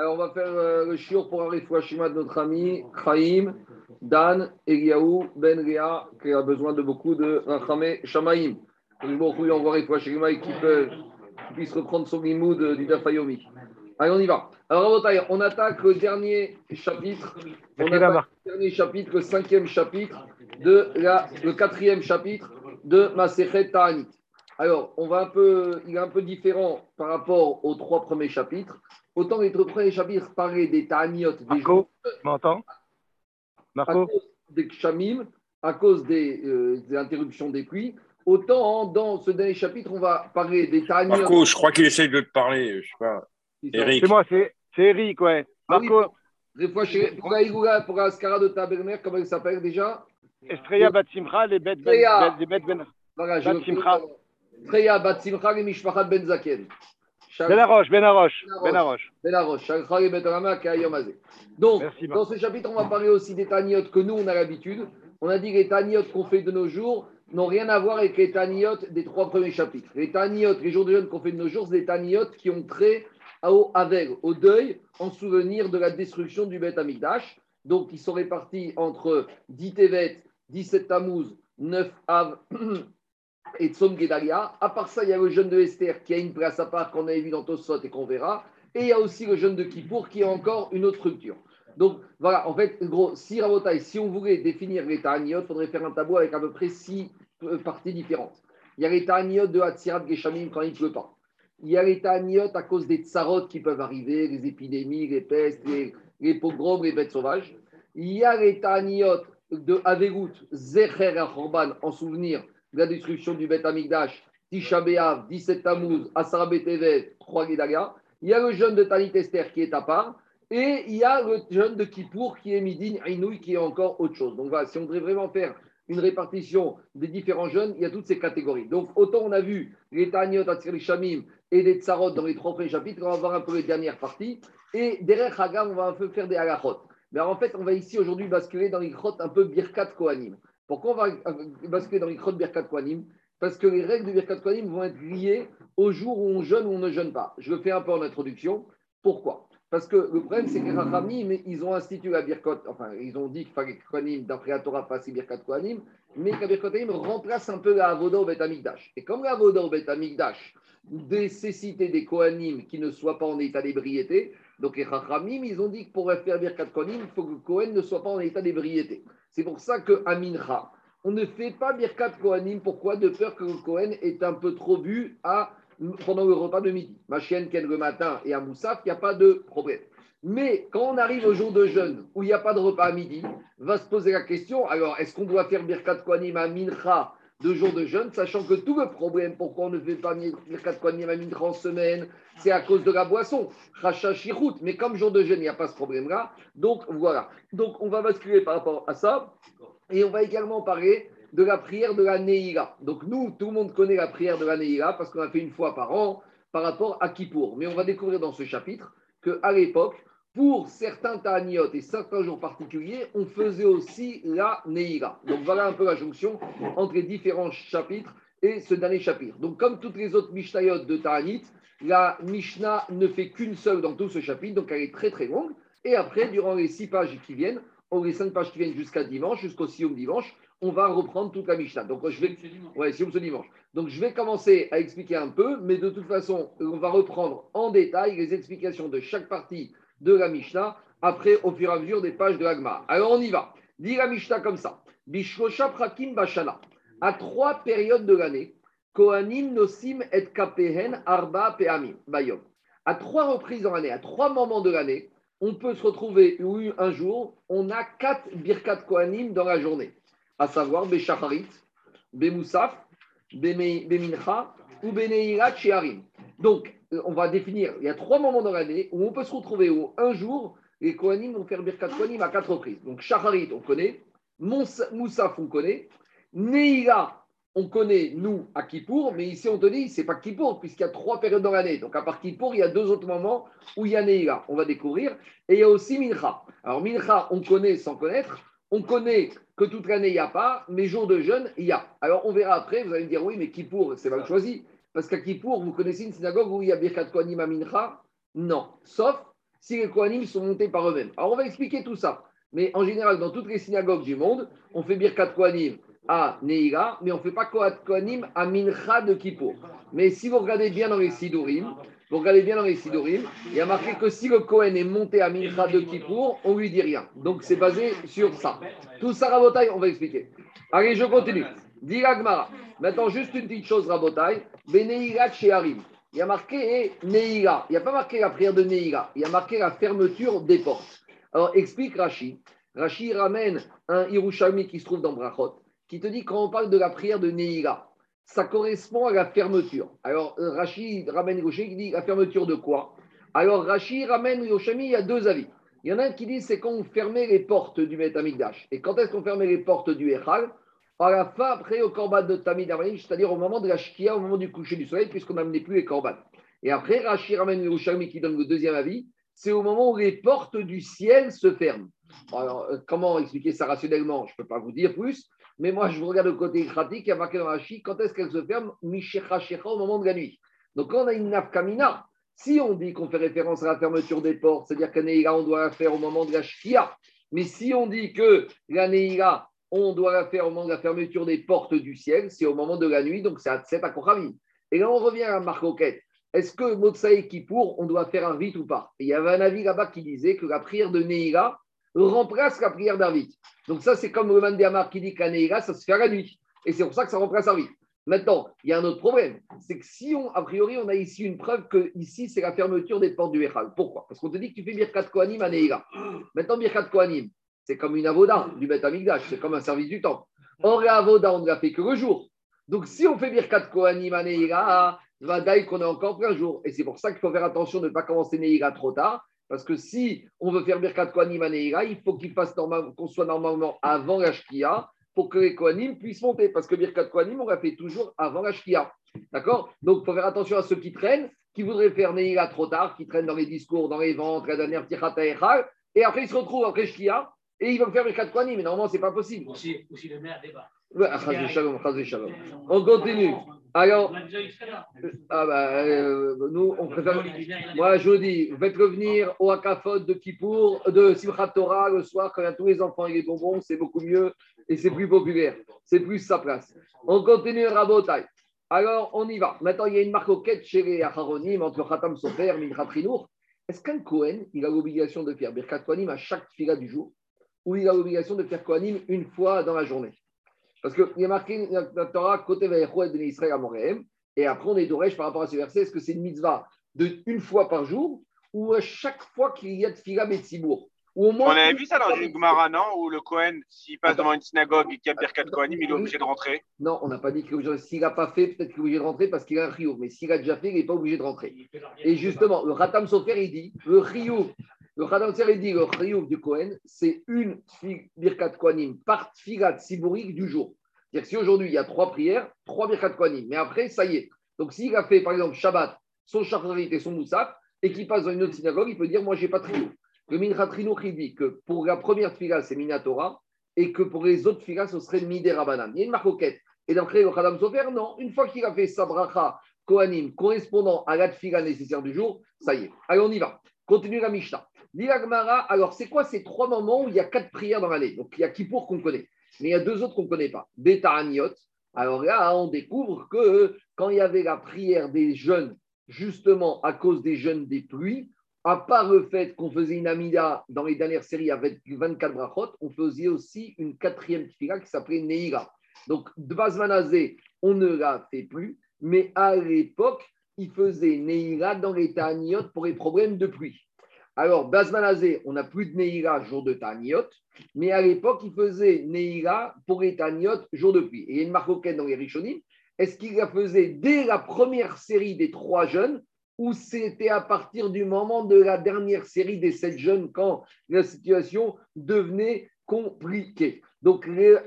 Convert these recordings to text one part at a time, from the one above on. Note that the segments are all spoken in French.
Alors, on va faire euh, le shiur pour un Shima de notre ami Chaim, Dan, Eliaou, Ben Ria, qui a besoin de beaucoup de Rachamé Shamaim. Donc, beaucoup lui envoie Shima et qui peut qui puisse reprendre son limoud du Dafayomi. Allez, on y va. Alors, on attaque le dernier chapitre. On attaque le dernier chapitre, le cinquième chapitre, de la, le quatrième chapitre de Masechet Ta'anit. Alors, on va un peu, il est un peu différent par rapport aux trois premiers chapitres. Autant les trois premiers chapitres parlaient des Ta'aniot, des Marco, tu m'entends Marco À cause des Kshamim, à cause des, euh, des, interruptions des pluies. Autant dans ce dernier chapitre, on va parler des Ta'aniot. Marco, je crois qu'il essaye de te parler. Je sais pas. Eric. C'est moi, c'est Eric, ouais. Marco. Ah oui, des fois, chez, pour la pour la Skara de Taberner, comment elle s'appelle déjà? Estrella Batsimcha, les bêtes Ben. Les ben voilà, Batsimcha. Freya Batsimcha et Mishpachat Ben Zaken. Benaroche, Benaroche, Benaroche. Benaroche. Donc, Merci, dans ce chapitre, on va parler aussi des taniotes que nous, on a l'habitude. On a dit que les taniotes qu'on fait de nos jours n'ont rien à voir avec les taniotes des trois premiers chapitres. Les taniotes, les jours de jeûne qu'on fait de nos jours, c'est des taniotes qui ont trait au au deuil, en souvenir de la destruction du Beth Amikdash. Donc, ils sont répartis entre 10 Tevet, 17 Tammuz, 9 Av et Tzom Gedalia. À part ça, il y a le jeûne de Esther qui a une place à part qu'on avait vu dans Tosot et qu'on verra. Et il y a aussi le jeûne de Kippour qui est encore une autre structure. Donc voilà, en fait, gros, si si on voulait définir les Ta'aniot, il faudrait faire un tableau avec à peu près six euh, parties différentes. Il y a les Ta'aniot de Hatzirat Geshamim quand il ne pleut pas. Il y a les Ta'aniot à cause des tsarot qui peuvent arriver, les épidémies, les pestes, les, pogroms, les bêtes sauvages. Il y a les Ta'aniot de Avegout, Zecher Chorban, en souvenir la destruction du Beth Amigdash, Tisha B'Av, 17 Tammuz, Asara Betevet, 3 Gedalia. Il y a le jeûne de Tanit Esther qui est à part. Et il y a le jeûne de Kippour qui est Midin Inouï qui est encore autre chose. Donc voilà, si on devrait vraiment faire une répartition des différents jeunes, il y a toutes ces catégories. Donc autant on a vu les Taniot, Shamim et des Tsarot dans les trois premiers chapitres, on va voir un peu les dernières parties. Et derrière Hagam, on va un peu faire des halachot. Mais en fait, on va ici aujourd'hui basculer dans les grottes un peu Birkat Kohanim. Pourquoi on va basculer dans de Birkat Kohanim? Parce que les règles de Birkat Kohanim vont être liées au jour où on jeûne ou on ne jeûne pas. Je le fais un peu en introduction. Pourquoi? Parce que le problème, c'est que les Rachamim, ils ont institué la Birkat, enfin, ils ont dit qu'il fallait que Kohanim, d'après la Torah, fasse Birkat Kohanim, mais que la Birkat remplace un peu la Avoda au Bet. Et comme la Avoda au Bet nécessitait des Kohanim qui ne soient pas en état d'ébriété, donc les Chachamim, ils ont dit que pour faire Birkat Kohanim, il faut que le Kohen ne soit pas en état d'ébriété. C'est pour ça que Amincha, on ne fait pas Birkat Kohanim. Pourquoi? De peur que le Kohen est un peu trop bu à, pendant le repas de midi. Ma chienne ken le matin et à Moussaf, il n'y a pas de problème. Mais quand on arrive au jour de jeûne où il n'y a pas de repas à midi, va se poser la question alors est-ce qu'on doit faire Birkat Kohanim à Mincha deux jours de jeûne, sachant que tout le problème, pourquoi on ne fait pas Kohanim à Mincha en semaine, c'est à cause de la boisson, Racha Mais comme jour de jeûne, il n'y a pas ce problème-là. Donc voilà. Donc on va basculer par rapport à ça. Et on va également parler de la prière de la Neira. Donc nous, tout le monde connaît la prière de la Neira parce qu'on a fait une fois par an par rapport à Kippour. Mais on va découvrir dans ce chapitre qu'à l'époque, pour certains Ta'aniot et certains jours particuliers, on faisait aussi la Neira. Donc voilà un peu la jonction entre les différents chapitres et ce dernier chapitre. Donc comme toutes les autres Mishnayot de Ta'anit, la Mishnah ne fait qu'une seule dans tout ce chapitre, donc elle est très très longue. Et après, durant les six pages qui viennent, ou les cinq pages qui viennent jusqu'à dimanche, jusqu'au Sioum dimanche, on va reprendre toute la Mishnah. Donc je vais, ouais, ce dimanche. Donc je vais commencer à expliquer un peu, mais de toute façon, on va reprendre en détail les explications de chaque partie de la Mishnah après au fur et à mesure des pages de l'Agma. Alors on y va. Dit la Mishnah comme ça. Bishosha prakim bashana. À trois périodes de l'année, Kohanim nosim et kapehen arba peamim bayom. À trois reprises dans l'année, à trois moments de l'année, on peut se retrouver un jour, on a quatre birkat kohanim dans la journée, à savoir Beshacharit, Bemoussaf, Bemincha ou Beneirat Sheharim. Donc, on va définir, il y a trois moments dans l'année où on peut se retrouver où un jour, les Kohanim vont faire Birkat Kohanim à quatre reprises. Donc, Shacharit, on connaît, Moussaf, on connaît, Neira, on connaît, nous, à Kippour, mais ici, on te dit, c'est pas Kippour, puisqu'il y a trois périodes dans l'année. Donc, à part Kippour, il y a deux autres moments où il y a Neira. On va découvrir. Et il y a aussi Mincha. Alors, Mincha, on connaît sans connaître. On connaît que toute l'année, il n'y a pas, mais jour de jeûne, il y a. Alors, on verra après. Vous allez me dire, oui, mais Kippour, c'est mal choisi. Parce qu'à Kippour, vous connaissez une synagogue où il y a Birkat Kohanim à Mincha Non. Sauf si les Kohanim sont montés par eux-mêmes. Alors, on va expliquer tout ça. Mais en général, dans toutes les synagogues du monde, on fait Birkat Kohanim à Neira, mais on ne fait pas Kohanim à Mincha de Kippour. Mais si vous regardez bien dans les Sidurim, vous regardez bien dans les Sidurim, il y a marqué que si le Kohen est monté à Mincha de Kippour, on lui dit rien. Donc c'est basé sur ça. Tout ça, Rabotai, on va expliquer. Allez, je continue. Diragmara. Maintenant, juste une petite chose, Rabotai. Il y a marqué Neira. Il n'y a pas marqué la prière de Neira. Il y a marqué la fermeture des portes. Alors, explique Rashi. Rashi ramène un Hirushami qui se trouve dans Brachot, qui te dit quand on parle de la prière de Neira, ça correspond à la fermeture. Alors, Rashi ramène Hirushami qui dit la fermeture de quoi? Alors, Rashi ramène Hirushami, il y a deux avis. Il y en a un qui dit c'est quand on fermait les portes du Metamikdash. Et quand est-ce qu'on fermait les portes du Echal À la fin, après, au Korban de Tamid c'est-à-dire au moment de la Shkia, au moment du coucher du soleil, puisqu'on n'amenait plus les Korban. Et après, Rashi ramène Hirushami qui donne le deuxième avis c'est au moment où les portes du ciel se ferment. Alors, euh, comment expliquer ça rationnellement? Je ne peux pas vous dire plus, mais moi, je vous regarde le côté pratique, il y a marqué dans quand est-ce qu'elle se ferme au moment de la nuit. Donc, quand on a une nafkamina, si on dit qu'on fait référence à la fermeture des portes, c'est-à-dire Neira, on doit la faire au moment de la Shkia. Mais si on dit que la on doit la faire au moment de la fermeture des portes du ciel, c'est au moment de la nuit, donc c'est à 7 à. Et là, on revient à Marcoquette est-ce que Motsaï Kippour, on doit faire un rite ou pas? Il y avait un avis là-bas qui disait que la prière de Neira remplace la prière d'Arvit. Donc ça, c'est comme le Mandéamar qui dit qu'à Neira, ça se fait à la nuit. Et c'est pour ça que ça remplace Arvit. Maintenant, il y a un autre problème. C'est que si on, a priori, on a ici une preuve que ici, c'est la fermeture des portes du Echal. Pourquoi? Parce qu'on te dit que tu fais Birkat Kohanim à Neira. Maintenant, Birkat Kohanim, c'est comme une avoda du Beth Amigdash, c'est comme un service du temps. Or, la avoda, on ne l'a fait que le jour. Donc, si on fait Birkat Kohanim à Neira, Vadaï qu'on est encore plein jour. Et c'est pour ça qu'il faut faire attention de ne pas commencer Neira trop tard. Parce que si on veut faire Birkat Kohanim à Neira, il faut fasse qu'on soit normalement avant la Shkia pour que les Kohanim puissent monter. Parce que Birkat Kohanim, on l'a fait toujours avant la Shkia. D'accord? Donc, il faut faire attention à ceux qui traînent, qui voudraient faire Neira trop tard, qui traînent dans les discours, dans les ventes, la dernière Tichata et après ils se retrouvent après Shkia et ils vont faire Birkat Kohanim. Mais normalement, ce n'est pas possible. Aussi, aussi le maire débat. On continue. Alors, ah bah, euh, nous, on préfère. Moi, je vous dis, faites revenir au Akafot de Kippour, de Simchat Torah le soir, quand il y a tous les enfants et les bonbons, c'est beaucoup mieux et c'est plus populaire. C'est plus sa place. On continue Rabotai. Alors, on y va. Maintenant, il y a une marque quête chez les Acharonim entre Khatam Sofer et Minchat Est-ce qu'un Kohen, il a l'obligation de faire Birkat Kohanim à chaque fila du jour? Ou il a l'obligation de faire Kohanim une fois dans la journée. Parce qu'il y a marqué dans la Torah, côté de Israël à et après on est d'Oresh par rapport à ce verset, est-ce que c'est une mitzvah de une fois par jour ou à chaque fois qu'il y a de Fila Betsibour on avait vu ça dans une Gemara, non Où le Kohen, s'il passe devant une synagogue et qu'il y a Birkat Kohanim, il est obligé de rentrer. Non, on n'a pas dit qu'il S'il n'a pas fait, peut-être qu'il est obligé de rentrer parce qu'il a un Rio. Mais s'il a déjà fait, il n'est pas obligé de rentrer. Et justement, le Ratam Sofer, il dit le Rio le Khadamser, dit le Chiyuv du Kohen, c'est une Birkat Kohanim par Figat Sibourique du jour. C'est-à-dire si aujourd'hui il y a trois prières, trois Birkat Kohanim, mais après, ça y est. Donc s'il a fait par exemple Shabbat, son Shacharit et son Moussaf, et qu'il passe dans une autre synagogue, il peut dire Moi, j'ai pas de Le Mincha Trinouch, il dit que pour la première Figa, c'est Minatora, et que pour les autres Figas, ce serait Midé Rabanan. Il y a une marcoquette. Et d'après le Khadam Sofer, non, une fois qu'il a fait Sabracha Kohanim correspondant à la Figa nécessaire du jour, ça y est. Allez, on y va. Continue la Mishnah. Alors c'est quoi ces trois moments où il y a quatre prières dans l'année Donc il y a Kippour qu'on connaît, mais il y a deux autres qu'on ne connaît pas. Beta Aniot. Alors là, on découvre que quand il y avait la prière des jeunes, justement à cause des jeunes des pluies, à part le fait qu'on faisait une Amida dans les dernières séries avec 24 brachot, on faisait aussi une quatrième qui s'appelait Neira. Donc, Dvazmanazé, on ne la fait plus, mais à l'époque, il faisait Neira dans les Taniot pour les problèmes de pluie. Alors, Bazmanazé, on n'a plus de Neira jour de Taniot, mais à l'époque, il faisait Neira pour les Taniot jour de pluie. Et il y a une marque dans les Rishonim. Est-ce qu'il la faisait dès la première série des trois jeunes ou c'était à partir du moment de la dernière série des sept jeunes quand la situation devenait compliquée? Donc, le,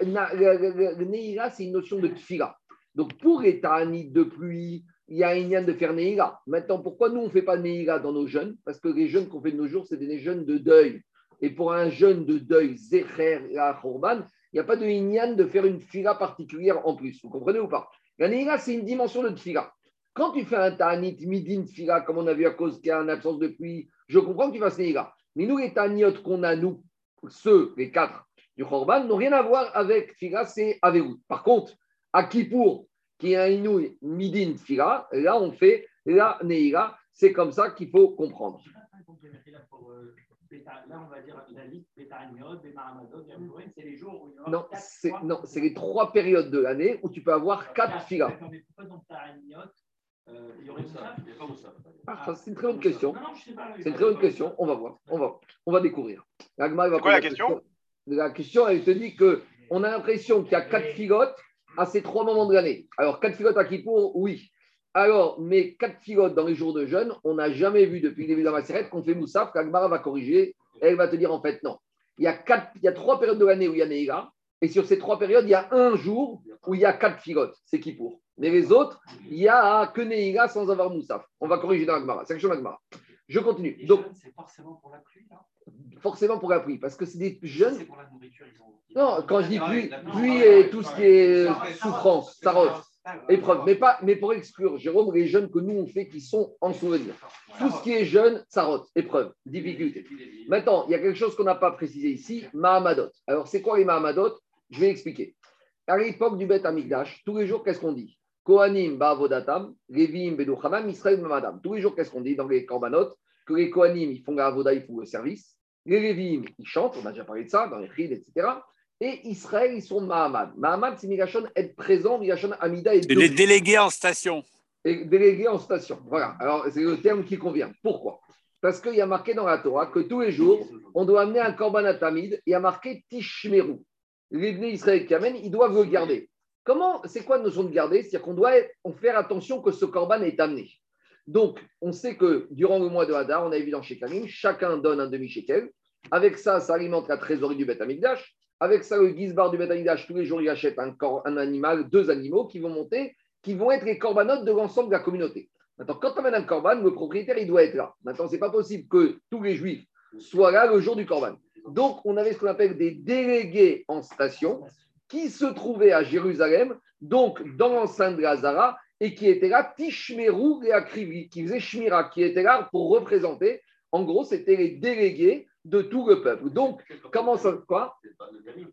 Neira, c'est une notion de tfila. Donc, pour les de pluie, il y a un lien de faire Neira. Maintenant, pourquoi nous, on ne fait pas Neira dans nos jeunes? Parce que les jeunes qu'on fait de nos jours, c'est des jeunes de deuil. Et pour un jeune de deuil, Zecher, la Khorban, il n'y a pas de Inyan de faire une fila particulière en plus. Vous comprenez ou pas? La Neira, c'est une dimension de fila. Quand tu fais un ta'anit midin fila, comme on a vu à cause qu'il y a une absence de pluie, je comprends que tu fasses Neïla. Mais nous, les ta'aniotes qu'on a, nous, ceux, les quatre du Khorban, n'ont rien à voir avec fila, c'est avec vous. Par contre, à Kippour, qui est un Inouï midin fila, là, on fait la Neïla. C'est comme ça qu'il faut comprendre. Là euh, on va dire la liste c'est les jours où il y Non, c'est fois- non, c'est les trois périodes de l'année où tu peux avoir quatre Quatre, filas. euh, il y aurait Moussaf Ah, c'est une très bonne question. C'est une très bonne question. On va voir. On va, on va découvrir. C'est quoi la question? La question, elle te dit que on a l'impression qu'il y a quatre filotes à ces trois moments de l'année. Alors, quatre filotes à Kippour, oui. Alors, mais quatre filotes dans les jours de jeûne, on n'a jamais vu depuis le début de la macérette qu'on fait Moussaf, qu'Agmara va corriger. Elle va te dire en fait non. Il y a, quatre, il y a trois périodes de l'année où il y a Neïla. Et sur ces trois périodes, il y a un jour où il y a quatre filotes. C'est Kippour. Mais les autres, il n'y a que Neïla sans avoir Moussaf. On va corriger dans l'Agmara. C'est question de l'Agmara. Je continue. Les Donc, c'est forcément pour la pluie, là forcément pour la pluie, parce que c'est des jeunes. C'est pour la nourriture, ils ont. Non, quand je dis pluie, pluie et tout ce qui est souffrance, ouais. épreuve. Mais, pas, mais pour exclure, Jérôme, les jeunes que nous on fait qui sont en souvenir. Tout ce qui est jeune, sarote, épreuve, difficulté. Maintenant, il y a quelque chose qu'on n'a pas précisé ici, Mahamadot. Alors, c'est quoi les Mahamadot? Je vais expliquer. À l'époque du Beth Amikdash, tous les jours, qu'est-ce qu'on dit? Kohanim Ba'avodatam, Levim Beduchamam, Israël Mamadam. Tous les jours, qu'est-ce qu'on dit dans les Korbanot? Que les Kohanim, ils font la avoda, ils font le service. Les Levim, ils chantent, on a déjà parlé de ça, dans les Chid, etc. Et Israël, ils sont Mahamad. Mahamad, c'est Migashon, être présent, Migashon Amida et C'est les délégués en station. et délégué en station. Voilà, alors c'est le terme qui convient. Pourquoi? Parce qu'il y a marqué dans la Torah que tous les jours, on doit amener un korban à Tamid, il y a marqué Tishmeru. Les Israël qui amènent, ils doivent le garder. Comment, c'est quoi la notion de garder? C'est-à-dire qu'on doit on faire attention que ce korban est amené. Donc, on sait que durant le mois de Hadar, on a vu dans Shekalim, chacun donne un demi-shekel. Avec ça, ça alimente la trésorerie du Beth Amikdash. Avec ça, le Gizbar du Beth Amikdash, tous les jours, il achète un, un animal, deux animaux qui vont monter, qui vont être les corbanotes de l'ensemble de la communauté. Maintenant, quand tu amènes un corban, le propriétaire, il doit être là. Maintenant, ce n'est pas possible que tous les juifs soient là le jour du corban. Donc, on avait ce qu'on appelle des délégués en station qui se trouvaient à Jérusalem, donc dans l'enceinte de la Zara, et qui étaient là, Tishmeru et Akrivli, qui faisaient Shmira, qui étaient là pour représenter. En gros, c'était les délégués de tout le peuple. Donc, comment ça. Quoi?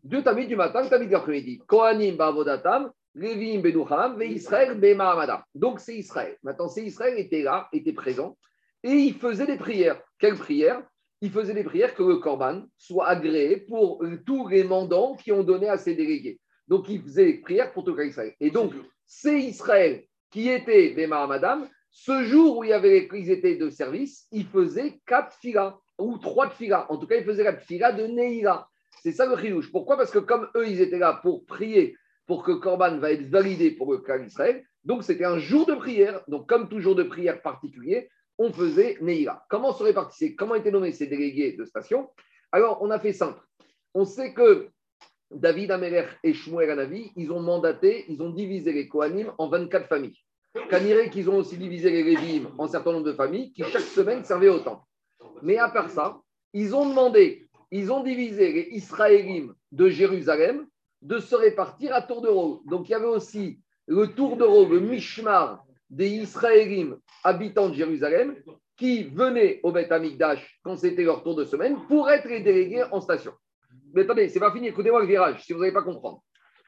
Deux tamis du matin, tamis de l'après-midi. Kohanim bavodatam, benucham, ve Israël bemahamada. Donc, c'est Israël. Maintenant, c'est Israël était là, était présent, et il faisait des prières. Quelles prières? Il faisait des prières que le Corban soit agréé pour euh, tous les mandants qui ont donné à ses délégués. Donc, il faisait des prières pour tout le Israël. Et donc, c'est Israël qui était Bemahamadam. Ce jour où il y avait, ils étaient de service, il faisait quatre filas, ou trois filas. En tout cas, il faisait la fila de Neira. C'est ça le chilouche. Pourquoi? Parce que comme eux, ils étaient là pour prier pour que Corban va être validé pour le cas d'Israël, donc c'était un jour de prière. Donc, comme tout jour de prière particulier, on faisait Neira. Comment se répartissaient Comment étaient nommés ces délégués de station? Alors, on a fait simple. On sait que David Améler et Shmuel Anavi, ils ont mandaté, ils ont divisé les Kohanim en 24 familles. Caniré qu'ils ont aussi divisé les Lévim en certain nombre de familles qui chaque semaine servaient au temple. Mais à part ça, ils ont demandé, ils ont divisé les Israélim de Jérusalem de se répartir à tour de rôle. Donc il y avait aussi le tour de rôle, le Mishmar des Israélim habitants de Jérusalem qui venaient au Beth Amikdash quand c'était leur tour de semaine pour être les délégués en station. Mais attendez, c'est pas fini, écoutez-moi le virage, si vous n'allez pas comprendre.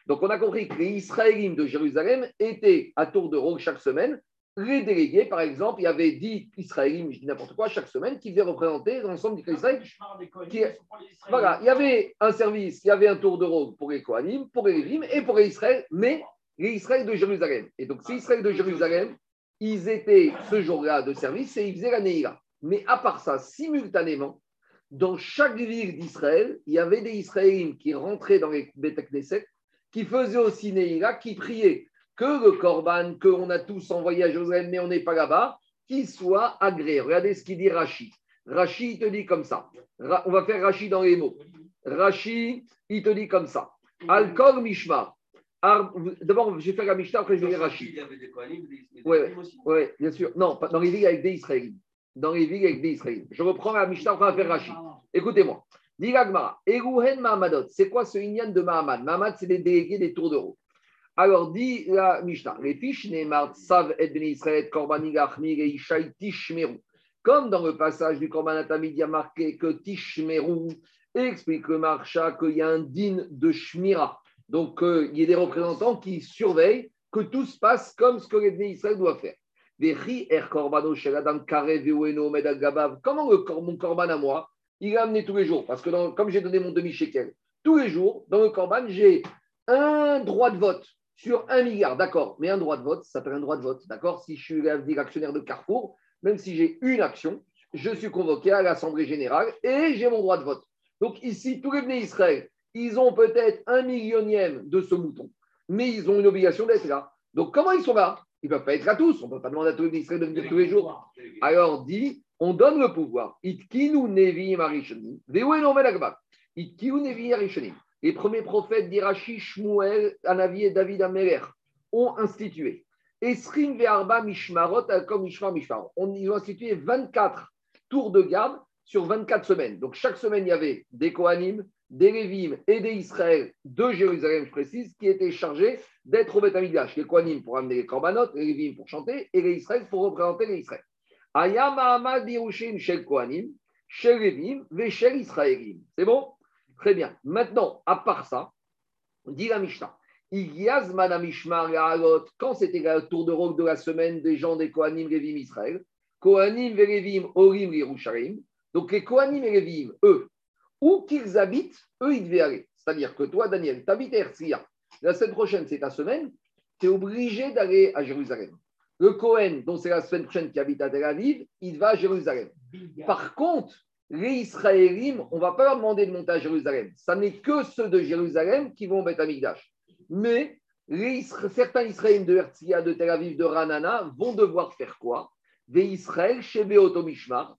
Donc on a compris que les Israélites de Jérusalem étaient à tour de rôle chaque semaine. Les délégués, par exemple, il y avait 10 Israélites, je dis n'importe quoi, chaque semaine, qui devaient représenter l'ensemble du Israël. Qui Voilà, il y avait un service, il y avait un tour de rôle pour les Kohanim, pour les Lévim et pour les Israël, mais les Israël de Jérusalem. Et donc, ces Israël de Jérusalem, ils étaient ce jour-là de service et ils faisaient la Neïla. Mais à part ça, simultanément, dans chaque ville d'Israël, il y avait des Israélites qui rentraient dans les Beth Knesset, qui faisaient aussi Neïla, qui priaient que le Korban, qu'on a tous envoyé à Jérusalem, mais on n'est pas là-bas, qu'il soit agréé. Regardez ce qu'il dit Rashi. Rashi, il te dit comme ça. On va faire Rashi dans les mots. Rashi, il te dit comme ça. Alkol Mishma. D'abord, je vais faire la Mishnah, après je vais dire Rashi. Il y avait des Kohanim, des- des Ouais, Lévim aussi. Oui, bien sûr. Non, pas dans les villes avec des Israélites. Dans les villes avec des Israélites. Je reprends la Mishnah, après on va faire Rashi. Écoutez-moi. Dit l'Agmara, Eruhen Mahamadot. C'est quoi ce Inyan de Mahamad? Mahamad, c'est les délégués des tours de rôle. Alors, dit la Mishnah, les fiches Neymar, Sav et Ben Israël, Korban Igachmir et Ishaï Tishmeru. Comme dans le passage du Korban Atamid, il y a marqué que Tishmeru explique le Marcha qu'il y a un din de Shmira. Donc, euh, il y a des représentants qui surveillent que tout se passe comme ce que les Ben Israël doivent faire. Er. Comment mon Korban à moi, il est amené tous les jours? Parce que comme j'ai donné mon demi-shekel, tous les jours, dans le Korban, j'ai un droit de vote sur un milliard, d'accord. Mais un droit de vote, ça s'appelle un droit de vote, d'accord? Si je suis actionnaire de Carrefour, même si j'ai une action, je suis convoqué à l'Assemblée générale et j'ai mon droit de vote. Donc ici, tous les venus Israël, ils ont peut-être un millionième de ce mouton, mais ils ont une obligation d'être là. Donc comment ils sont là? Ils ne peuvent pas être à tous. On ne peut pas demander à tous les Israël de venir tous les jours. Alors dit, on donne le pouvoir. Les premiers prophètes d'Irachi, Shmuel, Anavi et David Ameler ont institué. Esrim ve'arba mishmarot comme mishmar ils ont institué 24 tours de garde sur 24 semaines. Donc chaque semaine, il y avait des Kohanim, des Lévim et des Israël de Jérusalem, je précise, qui étaient chargés d'être au Beth Amikdash. Les Kohanim pour amener les korbanot, les Lévim pour chanter et les Israël pour représenter les Israël. Ayam Mahamad Yerushim Shel Kohanim, Shel Lévim, Veshel Israélim. C'est bon? Très bien. Maintenant, à part ça, dit la Mishnah. Igiaz Manamishmar Ya'alot, quand c'était le tour de rôle de la semaine des gens des Kohanim, Lévim, Israël, Kohanim, Lévim, Orim, Yerushalayim. Donc les Kohanim et Lévim, eux, où qu'ils habitent, eux, ils devaient aller. C'est-à-dire que toi, Daniel, tu habites à Herzliya. La semaine prochaine, c'est ta semaine, tu es obligé d'aller à Jérusalem. Le Kohen, dont c'est la semaine prochaine qui habite à Tel Aviv, il va à Jérusalem. Par contre, les Israélim, on ne va pas leur demander de monter à Jérusalem. Ça n'est que ceux de Jérusalem qui vont au Beth Amikdash. Mais les Isra- certains Israéliens de Herzliya, de Tel Aviv, de Ranana vont devoir faire quoi? Des Israël chez Beotomishmar,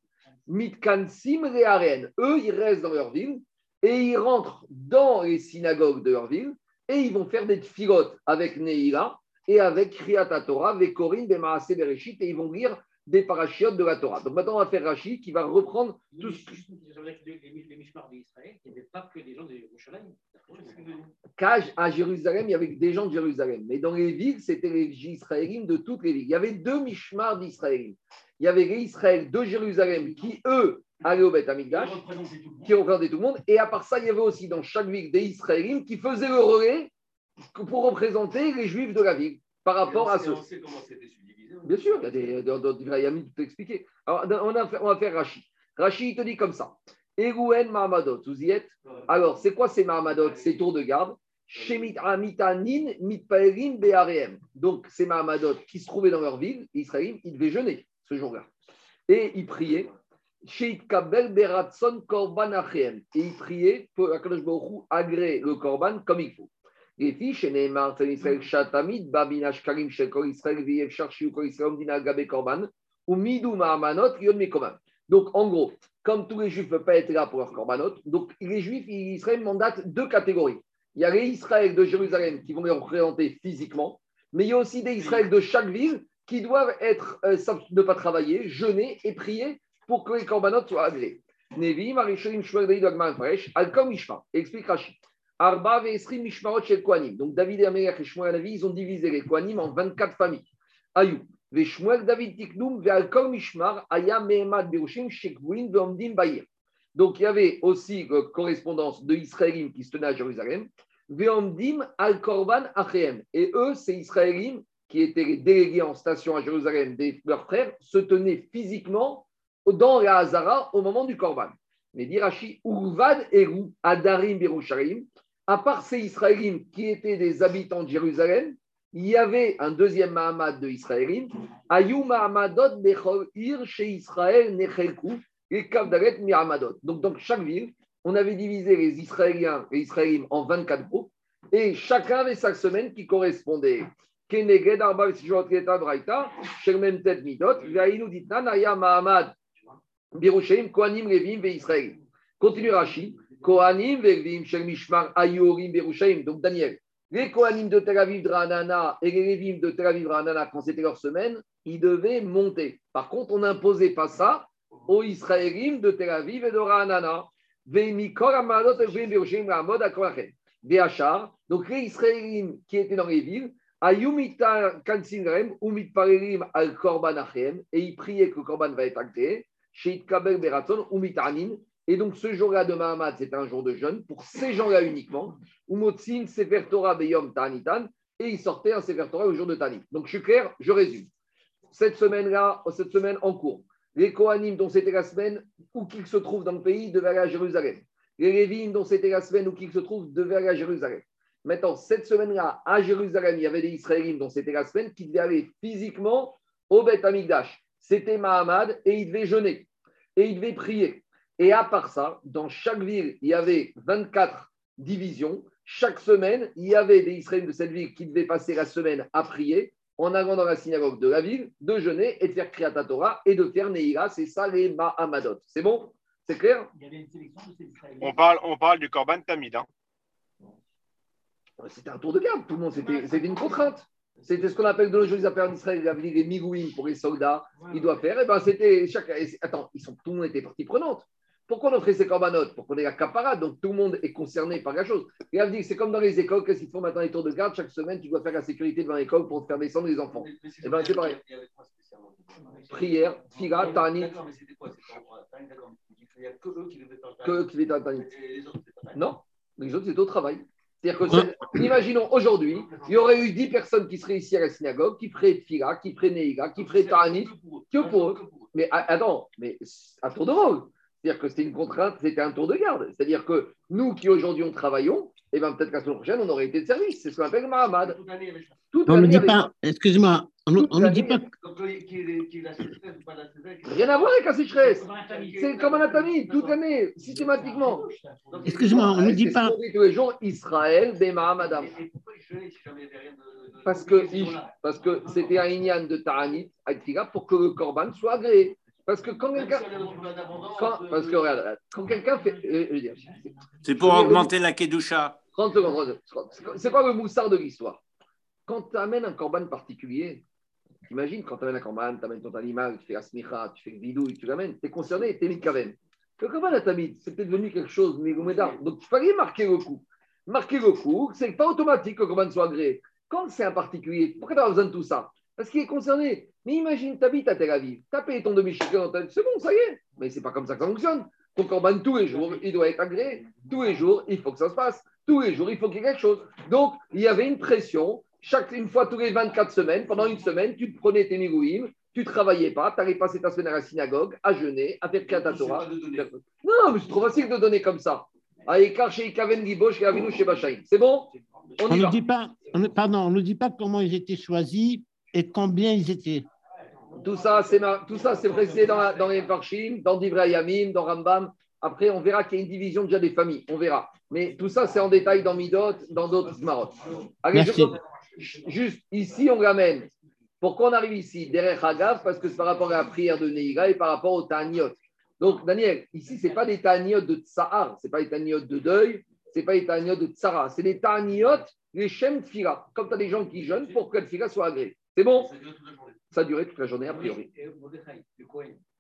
Mitkansim Rearen. Eux, ils restent dans leur ville et ils rentrent dans les synagogues de leur ville et ils vont faire des tfilotes avec Neila et avec Kriyat Torah, Vekorin, Bemaase Bereshit et ils vont lire des parachiotes de la Torah. Donc maintenant, on va faire Rachid qui va reprendre tout ce que. Les, Mishmar d'Israël, il n'y avait pas que des gens de Yerushalayim. Cage à Jérusalem, il y avait des gens de Jérusalem. Mais dans les villes, c'était les Israéliens de toutes les villes. Il y avait deux Mishmar d'Israël. Il y avait les Israël de Jérusalem qui, eux, allaient au Beth Amikdash, qui représentaient tout le monde. Et à part ça, il y avait aussi dans chaque ville des Israéliens qui faisaient le relais pour représenter les Juifs de la ville par rapport à ce. Bien sûr, il y a des, dans, dans tout expliqué. Alors, on, a on va faire Rashi. Rashi, il te dit comme ça. Egouen Mahamadot, vous y êtes? Alors, c'est quoi ces Mahamadot, ces tours de garde? Donc, ces Mahamadot qui se trouvaient dans leur ville, Israël, ils devaient jeûner ce jour-là. Et ils priaient. Et ils priaient pour Akadosh agrée le Korban comme il faut. Mekomam. Donc, en gros, comme tous les Juifs ne peuvent pas être là pour leur Korbanot, donc les Juifs, Israël mandatent deux catégories. Il y a les Israël de Jérusalem qui vont les représenter physiquement, mais il y a aussi des Israël de chaque ville qui doivent être, euh, ne pas travailler, jeûner et prier pour que les Korbanot soient agréés. Nevi, Marisholim, Shmuel, David, Agman, Fresh, Alkom, Mishma. Explique Rachid. Arba, Vesri, Mishmarot, chez. Donc David et Améliak et Shmuel, ils ont divisé les Kohanim en 24 familles. Ayou. Veshmuel, David, Tiknoum, Vealkom, Mishmar, Aya, Mehemad, Berushim, Shekvouin, Veomdim, Bayir. Donc il y avait aussi euh, correspondance de Israélim qui se tenaient à Jérusalem. Veomdim, Al Korban, Achem. Et eux, ces Israélim qui étaient délégués en station à Jérusalem leurs frères, se tenaient physiquement dans la Hazara au moment du Korban. Mais dit Rashi, Urvad Eru, Adarim, Berusharim, à part ces Israélim qui étaient des habitants de Jérusalem, il y avait un deuxième Mahamad de Israélim, Ayou Mahamadot Ir chez Israël Nechelku, et Kavdaret Miramadot. Donc, dans chaque ville, on avait divisé les Israéliens et Israélim en 24 groupes, et chacun avait sa semaine qui correspondait. Keneged Arba Braïta, Shermem Midot, Aya Mahamad, Kohanim, Levim, ve. Continue Rashi. Kohanim, Levim, Shel Mishmar, Ayorim, Birushaim. Donc Daniel, les Kohanim de Tel Aviv, Ranana et les Levim de Tel Aviv, Ranana, quand c'était leur semaine, ils devaient monter. Par contre, on n'imposait pas ça aux Israélim de Tel Aviv et de Ranana. Donc les Israéliens qui étaient dans les villes, Ayumita Kansingrem, Umit Parelim al Korban Achem, et ils priaient que le Korban va être agréé, Sheit Kabel Beraton, Umit Anin. Et donc ce jour-là de Mahamad, c'était un jour de jeûne pour ces gens-là uniquement. Umotsin Sefer Torah Beyom Ta'anitan, et ils sortaient un Sefer Torah au jour de Tanit. Donc je suis clair, je résume. Cette semaine-là, cette semaine en cours, les Kohanim dont c'était la semaine, où qu'ils se trouvent dans le pays, devaient aller à Jérusalem. Les Lévim dont c'était la semaine, où qu'ils se trouvent, devaient aller à Jérusalem. Maintenant, cette semaine-là, à Jérusalem, il y avait des Israéliens dont c'était la semaine qui devaient aller physiquement au Beth Amikdash. C'était Mahamad et ils devaient jeûner et ils devaient prier. Et à part ça, dans chaque ville, il y avait 24 divisions. Chaque semaine, il y avait des Israéliens de cette ville qui devaient passer la semaine à prier en allant dans la synagogue de la ville, de jeûner et de faire Kriyat Torah et de faire Neira. C'est ça les Mahamadot. C'est bon? C'est clair? Il y avait une sélection de ces Israéliens. On parle, on parle du Corban Tamid. Hein. C'était un tour de garde. Tout le monde, c'était c'était une contrainte. C'était ce qu'on appelle de nos jours, ils appellent en Israël, ils les migouïm pour les soldats. Ils doivent faire. Et ben c'était Attends, ils sont, tout le monde était partie prenante. Pourquoi on offrait ces corbanotes Pour qu'on ait la caparade, donc tout le monde est concerné par la chose. Et elle dit, c'est comme dans les écoles, qu'est-ce qu'ils font maintenant les tours de garde Chaque semaine, tu dois faire la sécurité devant l'école pour te faire descendre les enfants. Eh ben, c'est pareil. Il y avait quoi spécialement Prière, fila, tanit, D'accord, mais c'était quoi C'était en- Tanit, d'accord. Il y a que eux qui. Et. Non, les autres, c'est au travail. C'est-à-dire que, c'est- imaginons aujourd'hui, il y aurait eu 10 personnes qui seraient ici à la synagogue, qui feraient Fila, qui feraient Neïga, qui feraient Tanit, que pour eux. Mais attends, mais un tour de rôle. C'est-à-dire que c'était une contrainte, c'était un tour de garde. C'est-à-dire que nous qui aujourd'hui on travaillons, et ben peut-être que la semaine prochaine on aurait été de service. C'est ce qu'on appelle le Mahamad. On ne dit pas, excuse-moi, on ne dit pas, Rien à voir avec la sécheresse. C'est comme un atami, toute l'année, systématiquement. Excuse-moi, on ne dit pas, tous les jours, Israël, Bema, Madame. Et pourquoi ils jeûnaient si jamais il n'y avait rien de. de- Parce que, parce que c'était un Inyan de Fila, pour que le Corban soit agréé. Parce que quand quelqu'un. quand- euh, parce que regarde, quand fait. euh, dire, C'est pour augmenter la Kedusha. 30 secondes, 30 secondes. C'est quoi- le moussard de l'histoire? Quand tu amènes un corban particulier, imagine quand tu amènes un corban, tu amènes ton animal, tu fais la smicha, tu fais le bidouille, tu l'amènes, tu es concerné, tu es mitkaven. Le corban à tamid, c'est peut-être devenu quelque chose, mais Donc il fallait marquer le coup. Marquer le coup, c'est pas automatique que le corban soit agréé. Quand c'est un particulier, pourquoi tu as besoin de tout ça? Parce qu'il est concerné. Mais imagine, tu habites à Tel Aviv, tu as payé ton demi-shekel dans ta c'est bon, ça y est. Mais c'est pas comme ça que ça fonctionne. Ton corban, tous les jours, il doit être agréé. Tous les jours, il faut que ça se passe. Tous les jours, il faut qu'il y ait quelque chose. Donc, il y avait une pression. Chaque une fois tous les 24 semaines, pendant une semaine, tu te prenais tes migouïms, tu travaillais pas, tu allais passer ta semaine à la synagogue, à jeûner, à faire Kriyat Torah. Non, mais c'est trop facile de donner comme ça. C'est bon? On ne dit pas, on pardon, on ne dit pas comment ils étaient choisis et combien ils étaient. Tout ça, c'est ma- tout ça, c'est précisé dans, la- dans les Farshim, dans Divrei Yamim, dans Rambam. Après, on verra qu'il y a une division déjà des familles. On verra. Mais tout ça, c'est en détail dans Midot, dans d'autres. Allez, Merci. commence. Juste ici, on l'amène. Pourquoi on arrive ici? Derech Hagav, parce que c'est par rapport à la prière de Neira et par rapport au Ta'aniot. Donc, Daniel, ici, ce n'est pas des Ta'aniot de Tsahar, ce n'est pas des Ta'aniot de deuil, ce n'est pas des Ta'aniot de Tsara, c'est des Ta'aniot, les Shem Tfila. Comme tu as des gens qui jeûnent pour que le Tfila soit agréé. C'est bon? Ça dure toute la journée. A duré toute la journée, a priori. Et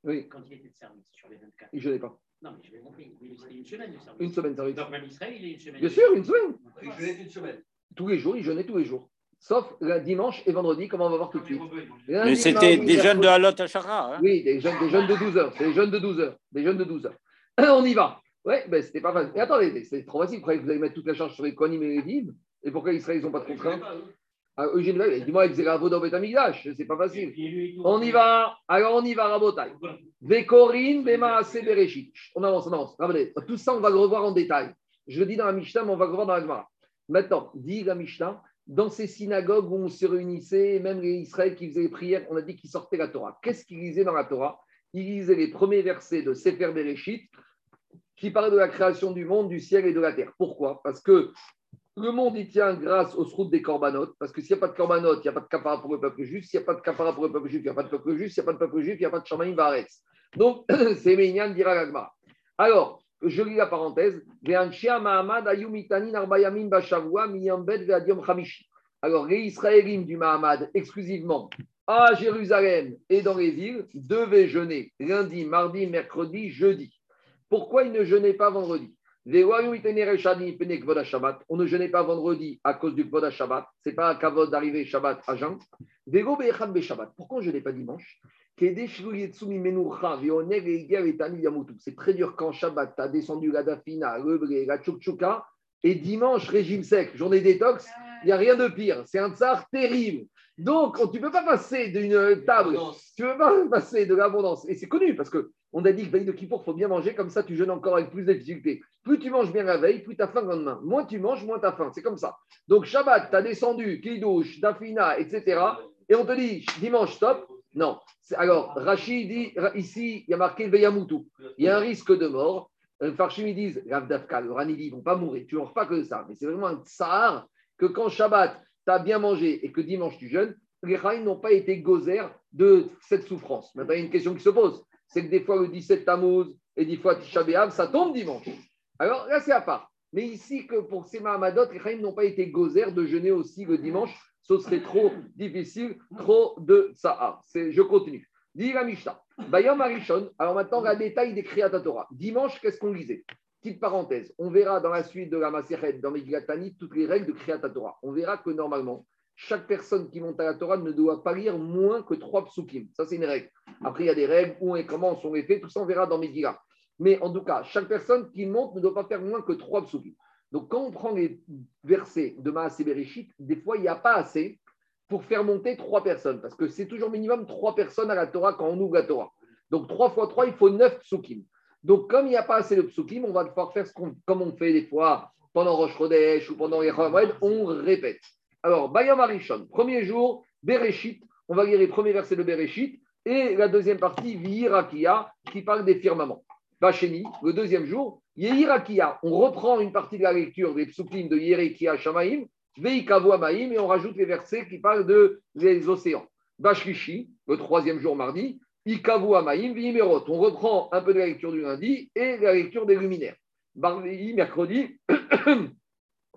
Oui, quand il était de service sur les 24. je n'ai pas. Non, mais je vais compris. Il une semaine de service. Une semaine, ça veut dire. Donc, même Israël, il est une semaine. Bien sûr, une semaine. Il jeûnait une semaine. Tous les jours, ils jeûnaient tous les jours. Sauf le dimanche et vendredi, comme on va voir tout de suite. Mais c'était des jeunes de Halot Hachara. Hein. Oui, des jeunes, des jeunes de 12 heures. C'est des jeunes de 12 heures. Des jeunes de 12 heures. On y va. Ouais, ben c'était pas facile. Mais attendez, c'est trop facile. Vous croyez que vous allez mettre toute la charge sur les Kohanim et les Vives Et pourquoi Israël, ils n'ont pas de contrainte ah, Eugène Veil, dis-moi, ils faisaient la dans Betamigdash. C'est pas facile. On y va. Alors, on y va, Rabotai. Vekorin, Bemaase, Bereshit. On avance, on avance. Tout ça, on va le revoir en détail. Je le dis dans la Mishnah, mais on va le revoir dans la Gemara. Maintenant, dit la Mishnah, dans ces synagogues où on se réunissait, même les Israël qui faisaient les prières, on a dit qu'ils sortaient la Torah. Qu'est-ce qu'ils lisaient dans la Torah? Ils lisaient les premiers versets de Sefer Bereshit qui parlaient de la création du monde, du ciel et de la terre. Pourquoi? Parce que le monde, il tient grâce aux routes des corbanotes, parce que s'il n'y a pas de corbanotes, il n'y a pas de capara pour le peuple juif. S'il n'y a pas de capara pour le peuple juif, il n'y a pas de peuple juif. S'il n'y a pas de peuple juif, il n'y a pas de shamaïm baretz. Donc, c'est Meignan dira. Alors, je lis la parenthèse. Alors, les Israéliens du Mahamad, exclusivement à Jérusalem et dans les villes, devaient jeûner lundi, mardi, mercredi, jeudi. Pourquoi ils ne jeûnaient pas vendredi? On ne jeûnait pas vendredi à cause du Kvod Shabbat. Ce n'est pas un kavod d'arriver Shabbat à jeun. Pourquoi je n'ai pas dimanche? C'est très dur quand Shabbat, tu as descendu la dafina, le la tchoukchouka, et dimanche, régime sec, journée détox, il n'y a rien de pire. C'est un tsar terrible. Donc, tu ne peux pas passer d'une table, tu ne peux pas passer de l'abondance. Et c'est connu parce qu'on a dit que veille de Kippour, il faut bien manger, comme ça tu jeûnes encore avec plus de difficulté. Plus tu manges bien la veille, plus tu as faim le lendemain. Moins tu manges, moins tu as faim. C'est comme ça. Donc, Shabbat, tu as descendu, Kidouche, Dafina, etc. Et on te dit, dimanche, stop. Non. Alors, Rachid dit, ici, il y a marqué Veyamutu. Il y a un risque de mort. Farshim, ils disent, Ravdavka, le Ranidi, ils ne vont pas mourir. Tu n'en pas que ça. Mais c'est vraiment un tsar que quand Shabbat, tu as bien mangé et que dimanche tu jeûnes, les Chaïm n'ont pas été gozer de cette souffrance. Maintenant, il y a une question qui se pose. C'est que des fois, le 17 Tammuz et des fois Tisha ça tombe dimanche. Alors là, c'est à part. Mais ici, que pour ces Mahamadot, les Chaïm n'ont pas été gozer de jeûner aussi le dimanche. Ce serait trop difficile, trop de Sahar. Je continue. Dit la Mishnah. Bayom Arishon. Alors maintenant, la détail des Kriyat Torah. Dimanche, qu'est-ce qu'on lisait? Petite parenthèse. On verra dans la suite de la Maseret, dans Megillatani, toutes les règles de Kriyat Torah. On verra que normalement, chaque personne qui monte à la Torah ne doit pas lire moins que trois psukim. Ça, c'est une règle. Après, il y a des règles, où et comment sont les faits. Tout ça, on verra dans Megillah. Mais en tout cas, chaque personne qui monte ne doit pas faire moins que trois psukim. Donc, quand on prend les versets de Maasé Bereshit, des fois, il n'y a pas assez pour faire monter trois personnes. Parce que c'est toujours minimum trois personnes à la Torah quand on ouvre la Torah. Donc, trois fois trois, il faut neuf psukim. Donc, comme il n'y a pas assez de psukim, on va devoir faire ce comme on fait des fois pendant Rosh Chodesh ou pendant les on répète. Alors, Bayam Arishon, premier jour, Bereshit, on va lire les premiers versets de Bereshit, et la deuxième partie, Vihirakia, qui parle des firmaments. Bacheni, le deuxième jour, Yehirakia, on reprend une partie de la lecture des psukim de Yehirakia Shamaim, Veikavu Amaim, et on rajoute les versets qui parlent de les océans. Bashlishi, le troisième jour mardi, Ikavu Amaim, Vimerot. On reprend un peu de la lecture du lundi et la lecture des luminaires. Barvi, mercredi,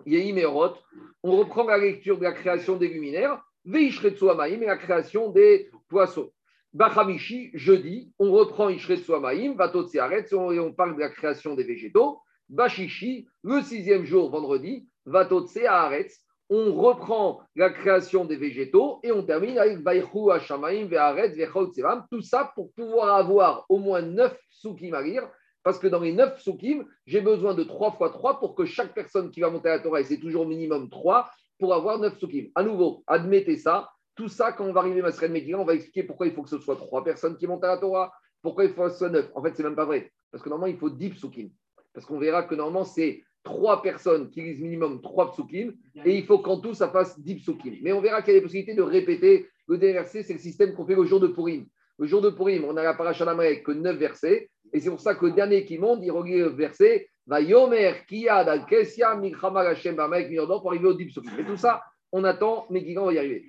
Yehimerot. On reprend la lecture de la création des luminaires. Veishretsu Amaim et la création des poissons. Bachamishi, jeudi, on reprend Ishretsu Amaim, Vatot et on parle de la création des végétaux. Bashishi, le sixième jour, vendredi, Vatot Haaretz, on reprend la création des végétaux et on termine avec Baïchou, Hashamaim, Ve'aretz, Vechot Tout ça pour pouvoir avoir au moins neuf soukim à lire, parce que dans les neuf soukim, j'ai besoin de trois fois trois pour que chaque personne qui va monter à la Torah, et c'est toujours minimum trois, pour avoir neuf soukim. À nouveau, admettez ça. Tout ça, quand on va arriver à Masren Medina, on va expliquer pourquoi il faut que ce soit trois personnes qui montent à la Torah, pourquoi il faut que ce soit neuf. En fait, c'est même pas vrai. Parce que normalement, il faut dix psukim. Parce qu'on verra que normalement, c'est trois personnes qui lisent minimum trois psukim, et il faut qu'en tout, ça fasse dix psukim. Mais on verra qu'il y a des possibilités de répéter le déversé, c'est le système qu'on fait le jour de Purim. Le jour de Purim, on a la paracha avec que neuf versets, et c'est pour ça que le dernier qui monte, il relit le verset, va yomer kiyad al kesia mikrama hashem bamek pour arriver au dix psukim. Et tout ça, on attend, mais Guigan va y arriver.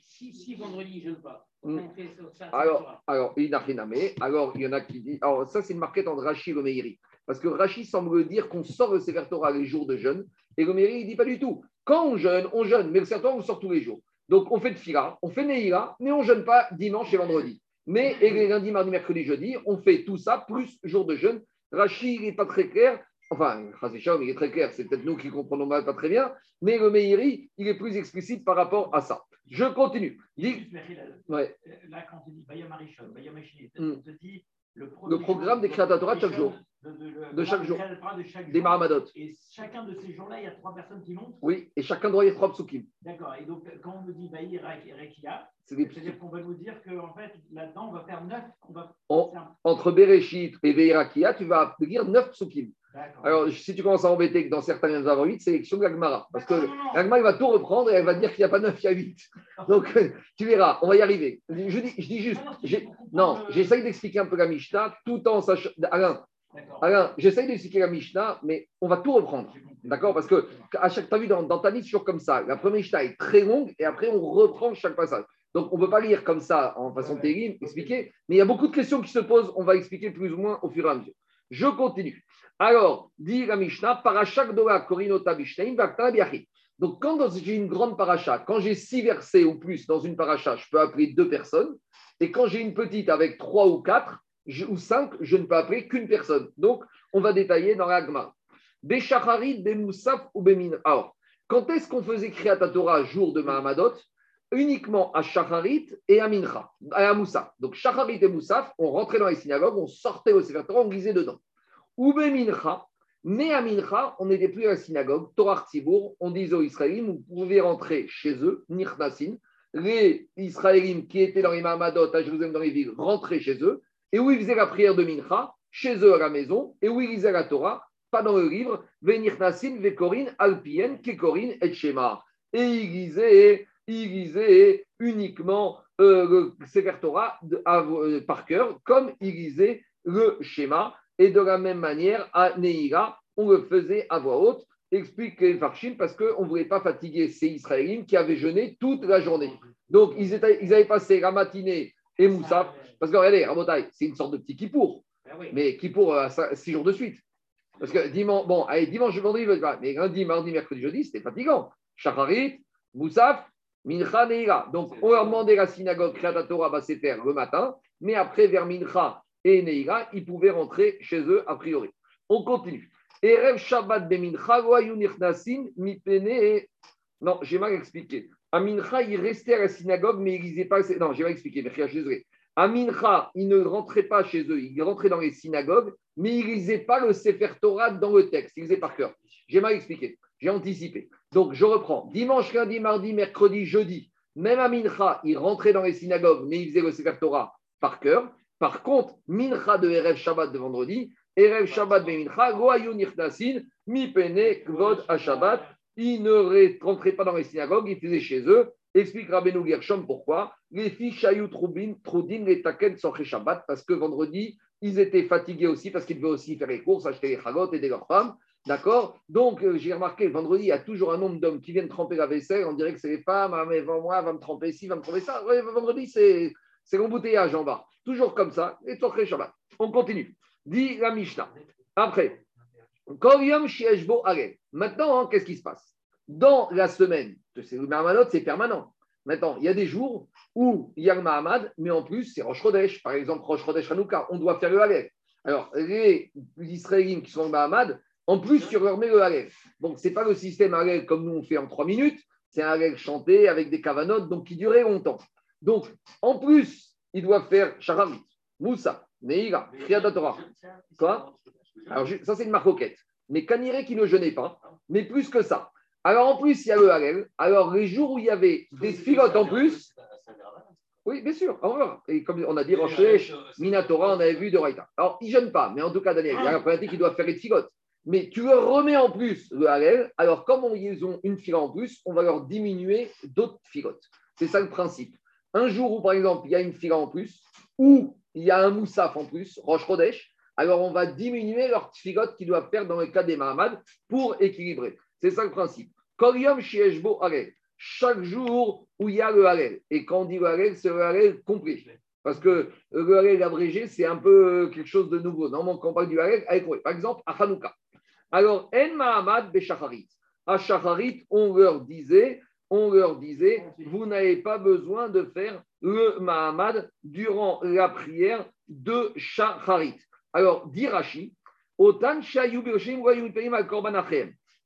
Si, si vendredi, je ne pas. Mm. Alors, alors, il n'a rien à Alors, il y en a qui disent. Alors, ça, c'est une marquette entre Rachid et Meiri. Parce que Rachid semble dire qu'on sort le Sefer Torah les jours de jeûne. Et le Meiri, il ne dit pas du tout. Quand on jeûne, on jeûne. Mais le Sefer Torah, on sort tous les jours. Donc, on fait de fila, on fait Neira, mais on ne jeûne pas dimanche et vendredi. Mais et les lundi, mardi, mercredi, jeudi, on fait tout ça, plus jour de jeûne. Rachid n'est pas très clair. Enfin, il est très clair, c'est peut-être nous qui comprenons mal, pas très bien, mais le Meiri, il est plus explicite par rapport à ça. Je continue. Il... Là, quand on dit Bayam Arishon, Bayam on te dit le, Le programme des créateurs de chaque jour. De, de- le- De chaque jour. de chaque Des jour. Mahamadots. Et chacun de ces jours-là, il y a trois personnes qui montent. Oui, et chacun doit y avoir trois psukim. D'accord. Et donc, quand on nous dit Rekia, des c'est-à-dire qu'on va nous dire qu'en fait, là-dedans, on va faire neuf. On va... Entre Bereshit et Veirakia, tu vas lire neuf psukim. Alors, si tu commences à embêter que dans certains, il y en a 8, c'est l'élection de l'Agmara. Parce que l'Agmara, il va tout reprendre et elle va dire qu'il n'y a pas 9, il y a 8. Donc, tu verras, on va y arriver. Je dis, je dis juste, j'ai- non, j'essaye d'expliquer un peu la Mishnah tout en sachant. Alain. Alain j'essaye d'expliquer la Mishnah, mais on va tout reprendre. D'accord? Parce que à chaque, t'as vu, dans, dans ta vie, toujours comme ça. La première Mishnah est très longue et après, on reprend chaque passage. Donc, on ne peut pas lire comme ça en façon terrible, expliquer. Mais il y a beaucoup de questions qui se posent. On va expliquer plus ou moins au fur et à mesure. Je continue. Alors, dit la Mishnah, parachak doa korinota biachid. Donc, quand j'ai une grande paracha, quand j'ai six versets ou plus dans une paracha, je peux appeler deux personnes. Et quand j'ai une petite avec trois ou quatre ou cinq, je ne peux appeler qu'une personne. Donc, on va détailler dans l'agma. Des Shacharit, des Moussaf ou des. Alors, quand est-ce qu'on faisait Kriyat Torah jour de Mahamadot? Uniquement à Shacharit et à Mincha, à Moussaf. Donc, Shacharit et Moussaf, on rentrait dans les synagogues, on sortait au Sefer on lisait dedans. Ou be Mincha, mais à Mincha, on n'était plus à la synagogue, Torah Tzibour, on disait aux Israélites, vous pouvez rentrer chez eux, Nirnasin. Les Israélites qui étaient dans les Mahamadot à Jérusalem, dans les villes, rentraient chez eux. Et où ils faisaient la prière de Mincha, chez eux à la maison, et où ils lisaient la Torah, pas dans le livre, Venirnasin, Vekorin, Alpien, Kekorin et Shema. Et ils lisaient, ils lisaient uniquement euh, le Sefer Torah de- à- euh, par cœur, comme ils lisaient le schéma. Et de la même manière, à Neira, on le faisait à voix haute, explique Farshim, parce qu'on ne voulait pas fatiguer ces Israéliens qui avaient jeûné toute la journée. Donc, ils, étaient, ils avaient passé la matinée et Moussaf, parce que regardez, Rabotai, c'est une sorte de petit Kippour, mais Kippour à six jours de suite. Parce que dimanche, bon, allez, dimanche, vendredi, mais lundi, mardi, mercredi, jeudi, c'était fatigant. Shacharit, Moussaf, Mincha, Neira. Donc, on leur demandait la synagogue, Kriyat Torah, va se faire le matin, mais après, vers Mincha et Neira, ils pouvaient rentrer chez eux a priori. On continue. Erev Shabbat de Mincha, lo hayu nichnasin, mipene Non, j'ai mal expliqué. À Mincha, il restait à la synagogue, mais il lisait pas. Non, j'ai mal expliqué, mais. À Mincha, il ne rentrait pas chez eux, il rentrait dans les synagogues, mais il lisait pas le Sefer Torah dans le texte, il lisait par cœur. J'ai mal expliqué, j'ai anticipé. Donc, je reprends. Dimanche, lundi, mardi, mercredi, jeudi, même à Mincha, il rentrait dans les synagogues, mais il faisait le Sefer Torah par cœur. Par contre, Mincha de Erev Shabbat de vendredi, Erev Shabbat de Mincha, Lo hayu nichnasin, mi pene kvod à Shabbat. Il ne rentrait pas dans les synagogues, il faisait chez eux. Explique Rabbeinu Gershom pourquoi. Les filles Shayut Trudin, Trudin, les Taken Shabbat, parce que vendredi, ils étaient fatigués aussi, parce qu'ils devaient aussi faire les courses, acheter les chagotes, aider leurs femmes. D'accord? Donc, euh, j'ai remarqué, vendredi, il y a toujours un nombre d'hommes qui viennent tremper la vaisselle. On dirait que c'est les femmes, ah, mais moi, va me tremper ci, va me tremper ça. Vendredi, c'est c'est l'embouteillage en bas. Toujours comme ça, et Torché Shabbat. On continue. Dit la Mishnah. Après, Kol Yom Shieshbo. Maintenant, hein, qu'est-ce qui se passe? Dans la semaine, c'est permanent. Maintenant, il y a des jours où il y a le Mahamad, mais en plus, c'est Rosh Chodesh. Par exemple, Rosh Chodesh Hanouka, on doit faire le Harel. Alors, les Israéliens qui sont au Mahamad, en plus, tu leur mets le Harel. Donc, ce n'est pas le système Harel comme nous on fait en trois minutes, c'est un Harel chanté avec des cavanotes, donc qui durait longtemps. Donc, en plus, ils doivent faire Sharamit, Moussa, Neira, Kriyat Torah. Quoi? Alors, ça, c'est une marcoquette. Mais Kaniré qui ne jeûnait pas, mais plus que ça. Alors, en plus, il y a le Harel. Alors, les jours où il y avait des filotes en plus, oui, bien sûr, on verra. Et comme on a dit, Chodesh, Minatora, on avait vu de Raïta. Alors, ils ne jeûnent pas, mais en tout cas, Daniel, il y a la problématique qu'ils doivent faire les filotes. Mais tu leur remets en plus le Harel, alors comme on- ils ont une fila en plus, on va leur diminuer d'autres filotes. C'est ça le principe. Un jour où, par exemple, il y a une fila en plus, ou il y a un moussaf en plus, Roche Kodesh, alors on va diminuer leur filote qu'ils doivent faire dans le cas des Mahamad pour équilibrer. C'est ça le principe. Korium Shieshbo Harel. Chaque jour où il y a le Harel. Et quand on dit le Harel, c'est le Harel complet. Parce que le Harel abrégé, c'est un peu quelque chose de nouveau. Normalement, quand on parle du Harel, avec Par exemple, à Hanouka. Alors, En Mahamad. À Shacharit, on leur disait, on leur disait, vous n'avez pas besoin de faire le Mahamad durant la prière de Shacharit. Alors, dit Rashi.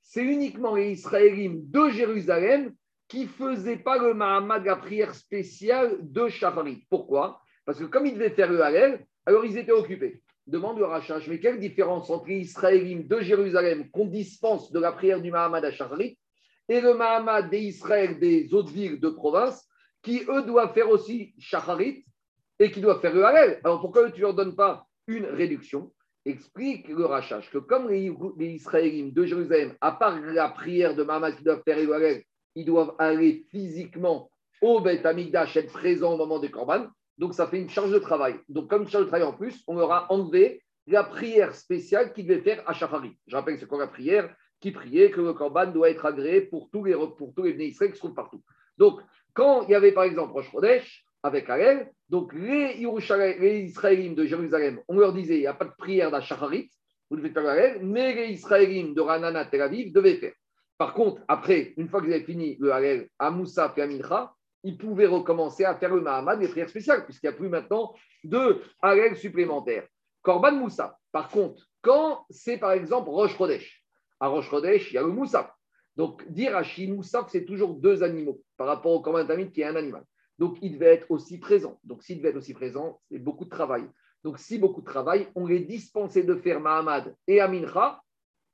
C'est uniquement les Israélites de Jérusalem qui ne faisaient pas le Mahamad, la prière spéciale de Shacharit. Pourquoi? Parce que comme ils devaient faire le Hallel, alors ils étaient occupés. Demande le Rachach, mais quelle différence entre les Israélites de Jérusalem qu'on dispense de la prière du Mahamad à Shacharit et le Mahamad des Israël des autres villes de province qui, eux, doivent faire aussi Shacharit et qui doivent faire le Hallel? Alors pourquoi tu ne leur donnes pas une réduction? Explique le Rachach que comme les, Israélites de Jérusalem, à part la prière de Mahamad qui doivent faire le Hallel, ils doivent aller physiquement au Beth Amikdash, être présents au moment des Korban. Donc, ça fait une charge de travail. Donc, comme une charge de travail en plus, on leur a enlevé la prière spéciale qu'ils devaient faire à Shachari. Je rappelle que c'est quoi la prière? Qui priait que le Korban doit être agréé pour tous les, pour qui se trouvent partout. Donc, quand il y avait par exemple Rosh avec Harel, donc les, les Israélites de Jérusalem, on leur disait il n'y a pas de prière d'Achacharit, vous devez faire Harel, mais les Israélites de Ranana, Tel Aviv devaient faire. Par contre, après, une fois qu'ils avaient fini le Harel à Moussa et à Mincha, ils pouvaient recommencer à faire le Mahamad, les prières spéciales, puisqu'il n'y a plus maintenant de Harel supplémentaires. Korban Moussa, par contre, quand c'est par exemple Rosh Chodesh, À Rosh Chodesh, il y a le Moussaf. Donc, dire à Shin Moussaf, c'est toujours deux animaux par rapport au Korban Tamid qui est un animal. Donc, il devait être aussi présent. Donc, s'il devait être aussi présent, c'est beaucoup de travail. Donc, si beaucoup de travail, on les dispensait de faire Mahamad et Amincha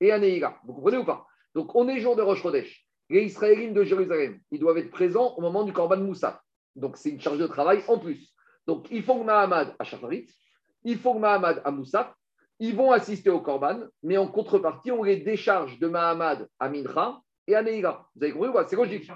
et Aneïga. Vous comprenez ou pas? Donc, on est jour de Rosh Chodesh. Les Israéliens de Jérusalem, ils doivent être présents au moment du Korban Moussaf. Donc, c'est une charge de travail en plus. Donc, ils font Mahamad à Shafarit, ils font Mahamad à Moussaf, ils vont assister au Korban, mais en contrepartie, on les décharge de Mahamad à Mincha et à Neïga. Vous avez compris ou pas? C'est logique.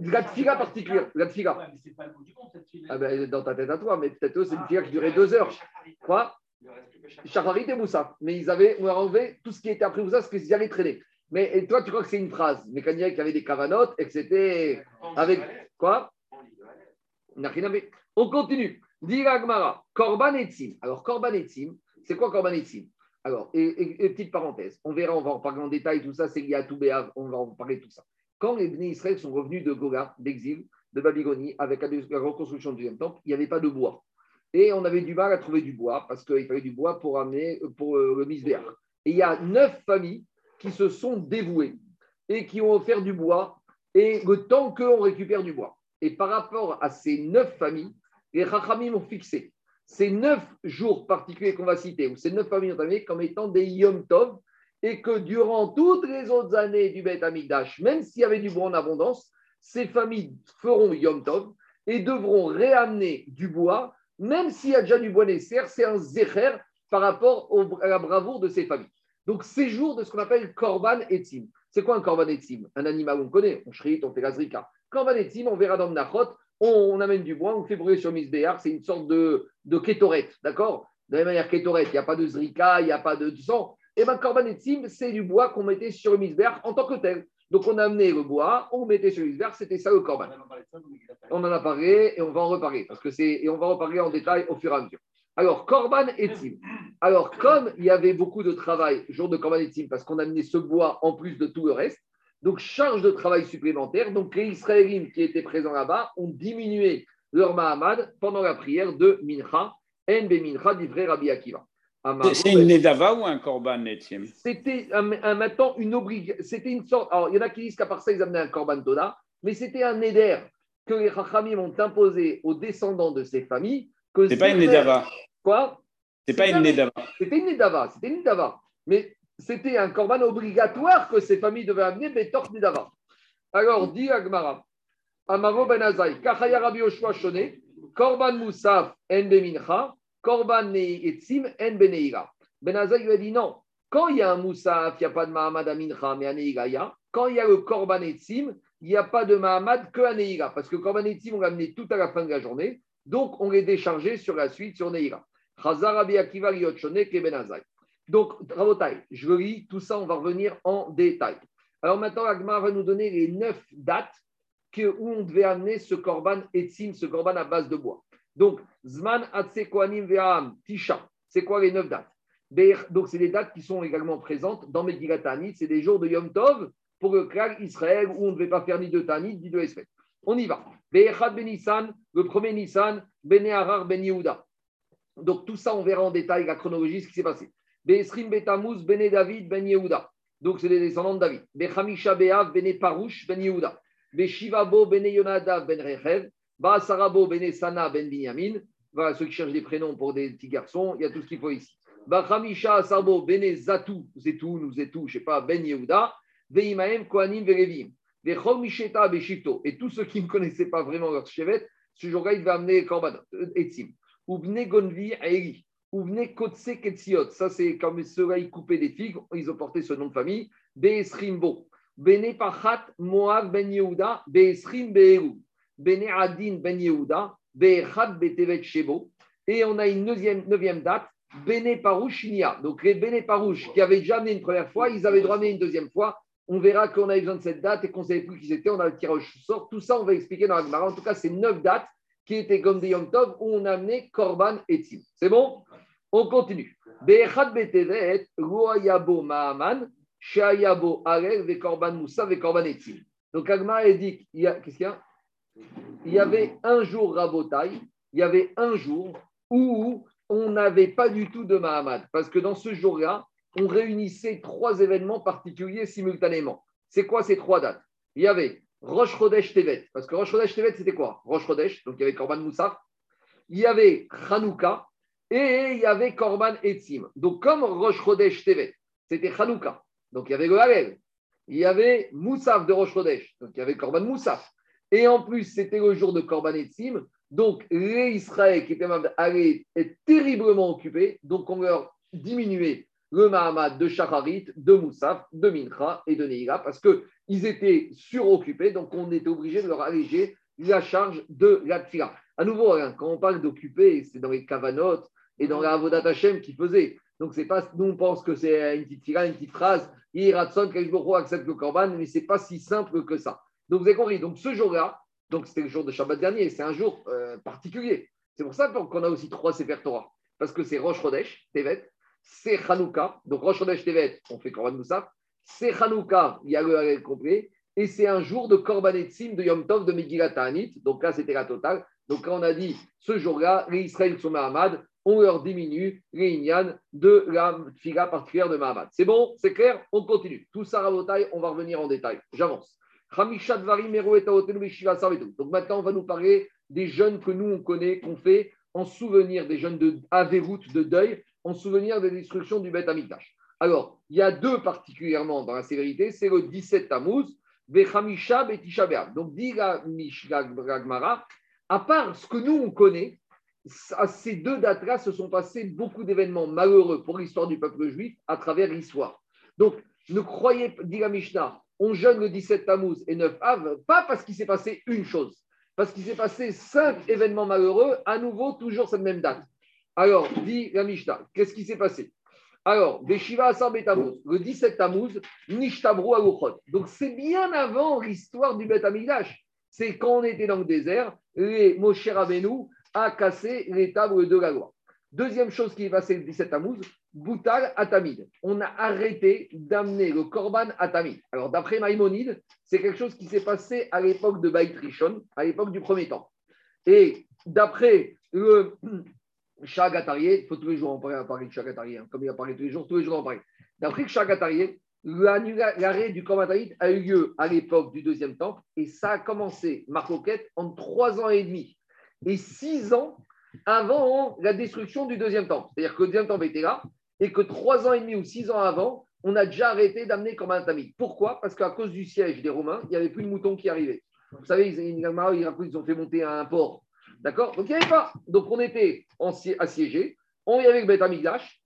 La tfiga particulière. La tfiga. Ouais, mais c'est pas le bout du compte, cette. Ah ben, dans ta tête à toi, mais peut-être eux, c'est une tfiga qui durait deux heures. Quoi? Il ne reste plus que chaque Shafarit et Moussaf. Mais ils avaient, on leur enlevé tout ce qui était après Moussaf, parce qu'ils allaient traîner. Mais et toi, tu crois que c'est une phrase? Mais quand il y avait des cavanotes et que c'était avec. Quoi? On continue. Dira Gmara, Korban Etzim. Alors, Korban Etzim, c'est quoi Korban Etzim Alors, et, et- et petite parenthèse, on verra, on va en parler en détail, tout ça, c'est lié à tout Béav, on va en parler tout ça. Quand les Bnei Israël sont revenus de Goga, d'exil, de Babylonie, avec la reconstruction du deuxième temple, il n'y avait pas de bois. Et on avait du mal à trouver du bois, parce qu'il fallait du bois pour amener pour euh, le misbéach. Et il y a neuf familles qui se sont dévouées et qui ont offert du bois, et le temps qu'on récupère du bois. Et par rapport à ces neuf familles, les Chachamim ont fixé ces neuf jours particuliers qu'on va citer, ou ces neuf familles entamées, comme étant des Yom Tov, et que durant toutes les autres années du Beth Amikdash, même s'il y avait du bois en abondance, ces familles feront Yom Tov et devront réamener du bois, même s'il y a déjà du bois nécessaire, c'est un zécher par rapport à la bravoure de ces familles. Donc, ces jours de ce qu'on appelle Korban Etzim. C'est quoi un Korban Etzim? Un animal, on connaît, on shrit, on fait la zrika. Korban Etzim, on verra dans le Nachot, on, on amène du bois, on fait brûler sur Misbéar, c'est une sorte de, de d'accord? De la même manière, kétoret, il n'y a pas de zrika, il n'y a pas de sang. Et bien, Korban Etzim, c'est du bois qu'on mettait sur Misbéar en tant que tel. Donc, on a amené le bois, on mettait sur Misbéar, c'était ça le Korban. On en a parlé et on va en reparler, parce que c'est et on va en reparler en détail au fur et à mesure. Alors, Korban Etzim. Alors, comme il y avait beaucoup de travail jour de Korban Etzim, parce qu'on a amené ce bois en plus de tout le reste, donc charge de travail supplémentaire. Donc, les Israélites qui étaient présents là-bas ont diminué leur Mahamad pendant la prière de Mincha, En be Mincha, livré Rabbi Akiva. C'est- une Nedava ou un Korban Etzim C'était un, un- maintenant une obligation. C'était une sorte. Alors, il y en a qui disent qu'à part ça, ils amenaient un Korban Toda, mais c'était un Neder que les Chachamim ont imposé aux descendants de ces familles. Que C'est pas une Nedava. Quoi? C'est pas une Nedava. C'était une Nedava. C'était une Nedava. Mais c'était un Korban obligatoire que ces familles devaient amener, mais tort Nedava. Alors, dit Agmara, Amaro ben Azaï, Kachaya Rabbi Yoshua Shone, Korban Moussaf en Bemincha, Korban Etzim en Beneira. Ben Azaï lui a dit non. Quand il y a un Moussaf, il n'y a pas de Mahamad à Mincha, mais à Neira, il y a. Quand il y a le Korban Etzim, il n'y a pas de Mahamad que à Neira. Parce que Korban Etzim, on l'a amené tout à la fin de la journée. Donc, on les déchargeait sur la suite sur Neira. Donc, Rabotai, je le lis, tout ça, on va revenir en détail. Alors maintenant, Agmar va nous donner les neuf dates que, où on devait amener ce korban etzim, ce korban à base de bois. Donc, Zman Atse Ve'am Tisha, c'est quoi les neuf dates? Donc, c'est des dates qui sont également présentes dans Megillat c'est des jours de Yom Tov pour le Israël où on ne devait pas faire ni de Tanit ni de Esfet. On y va. Be'echad Ben Nissan, le premier Nissan, Ben Harar Ben Yehuda. Donc, tout ça, on verra en détail la chronologie, ce qui s'est passé. Be'esrim Betamuz, Ben David, Ben Yehuda. Donc, c'est les descendants de David. Bechamisha Beav, Ben Parouche, Ben Yehuda. Beshivabo, Ben Yonadav, Ben Rechev. Baasarabo, Ben Sana, Ben Binyamin. Voilà, ceux qui cherchent des prénoms pour des petits garçons, il y a tout ce qu'il faut ici. Bachamisha Asarbo, Ben Zatou, Zetou, nous Zetou, je ne sais pas, Ben Yehuda. Veimaem, Kohanim, Verevim. Et tous ceux qui ne connaissaient pas vraiment leur chevet, ce jour-là, il devait amener Korban, euh, Etzim. Oubne Gonvi, Aeri. Ouvne Kotse Ketziot. Ça, c'est comme ceux-là, ils coupaient des figues. Ils ont porté ce nom de famille. Beesrimbo. Bene Pachat Moab Ben Yehuda. Beesrim Beeru. Bene Adin Ben Yehuda. Beechat Betevet Shebo. Et on a une neuvième, neuvième date. Bene Parouche Nia. Donc les Bene Parouche qui avaient déjà amené une première fois, ils avaient droit à une deuxième fois. On verra qu'on avait besoin de cette date et qu'on ne savait plus qui c'était. On a le tirage au sort. Tout ça, on va expliquer dans la Gemara. En tout cas, c'est neuf dates qui étaient comme des Yom Tov où on a amené Korban et Tzim. C'est bon? On continue. Betevet, ma'aman, shayabo arel, ve korban moussa, ve korban etzim. Donc Agma a dit, qu'est-ce qu'il y a? Il y avait un jour rabotaille, il y avait un jour où on n'avait pas du tout de Mahamad. Parce que dans ce jour-là, on réunissait trois événements particuliers simultanément. C'est quoi ces trois dates? Il y avait Rosh Chodesh Tevet, parce que Rosh Chodesh Tevet, c'était quoi? Rosh Chodesh, donc il y avait Korban Moussa, il y avait Hanouka et il y avait Korban Etzim. Donc comme Rosh Chodesh Tevet, c'était Hanouka, donc il y avait le Halel, il y avait Moussaf de Rosh Chodesh, donc il y avait Korban Moussaf. Et en plus, c'était le jour de Korban Etzim, donc les Israël qui étaient allaient être terriblement occupés, donc on leur diminuait le Mahamad de Shacharit, de Moussaf, de Mincha et de Neila, parce qu'ils étaient suroccupés, donc on était obligé de leur alléger la charge de la tfila. À nouveau, hein, quand on parle d'occuper, c'est dans les Kavanot et dans la Avodat Hashem qui faisait. Donc, c'est pas, nous, on pense que c'est une petite tfila, une petite phrase, Iratson, Kajboro accepte le Korban, mais c'est pas si simple que ça. Donc, vous avez compris. Donc, ce jour-là, donc c'était le jour de Shabbat dernier, c'est un jour euh, particulier. C'est pour ça qu'on a aussi trois Sefer Torah, parce que c'est Rosh Chodesh, Tevet, c'est Hanouka, donc Rosh Chodesh Tevet, on fait Korban Moussaf, c'est Hanouka, il y a le complet, et c'est un jour de Korban Etzim de Yom Tov de Megillat Ta'anit, donc là c'était la totale. Donc quand on a dit ce jour-là, les Israël sont Mahamad, on leur diminue les Inyan de la fila particulière de Mahamad. C'est bon, c'est clair, on continue. Tout ça, Rabotai, on va revenir en détail. J'avance. Donc maintenant, on va nous parler des jeunes que nous, on connaît, qu'on fait en souvenir des jeunes de Averut, de deuil, en souvenir des destructions du Beth Amikdash. Alors, il y a deux particulièrement dans la sévérité, c'est le 17 Tammuz, Vechamisha Betisha. Donc, dit la Mishra Gmara, à part ce que nous, on connaît, à ces deux dates-là se sont passés beaucoup d'événements malheureux pour l'histoire du peuple juif à travers l'histoire. Donc, ne croyez, dit la Mishnah, on jeûne le 17 Tammuz et 9 Av, pas parce qu'il s'est passé une chose, parce qu'il s'est passé cinq événements malheureux, à nouveau, toujours cette même date. Alors, dit la Mishnah, qu'est-ce qui s'est passé? Alors, Beshiva Asar Tammuz, le 17 Tammuz, Nishtabru Aluchot. Donc, c'est bien avant l'histoire du Beth Amikdash. C'est quand on était dans le désert, les Moshe Rabbeinu a cassé les tables de la loi. Deuxième chose qui est passée le 17 Tammuz, Boutal Atamid. On a arrêté d'amener le Korban Atamid. Alors, d'après Maïmonide, c'est quelque chose qui s'est passé à l'époque de Baït Rishon, à l'époque du premier temps. Et d'après le Chagatarié, il faut tous les jours en parler de Chagatarié, hein, comme il a parlé tous les jours, tous les jours en parler. D'après Chagatarié, l'arrêt du Korban Atamid a eu lieu à l'époque du deuxième temple et ça a commencé, Marcoquette, en trois ans et demi et six ans avant la destruction du deuxième temple. C'est-à-dire que le deuxième temple était là et que trois ans et demi ou six ans avant, on a déjà arrêté d'amener tamid. Pourquoi? Parce qu'à cause du siège des Romains, il n'y avait plus de moutons qui arrivaient. Vous savez, ils, ils ont fait monter un port. D'accord? Donc il n'y avait pas. Donc on était assiégés. On y avait le Beth mais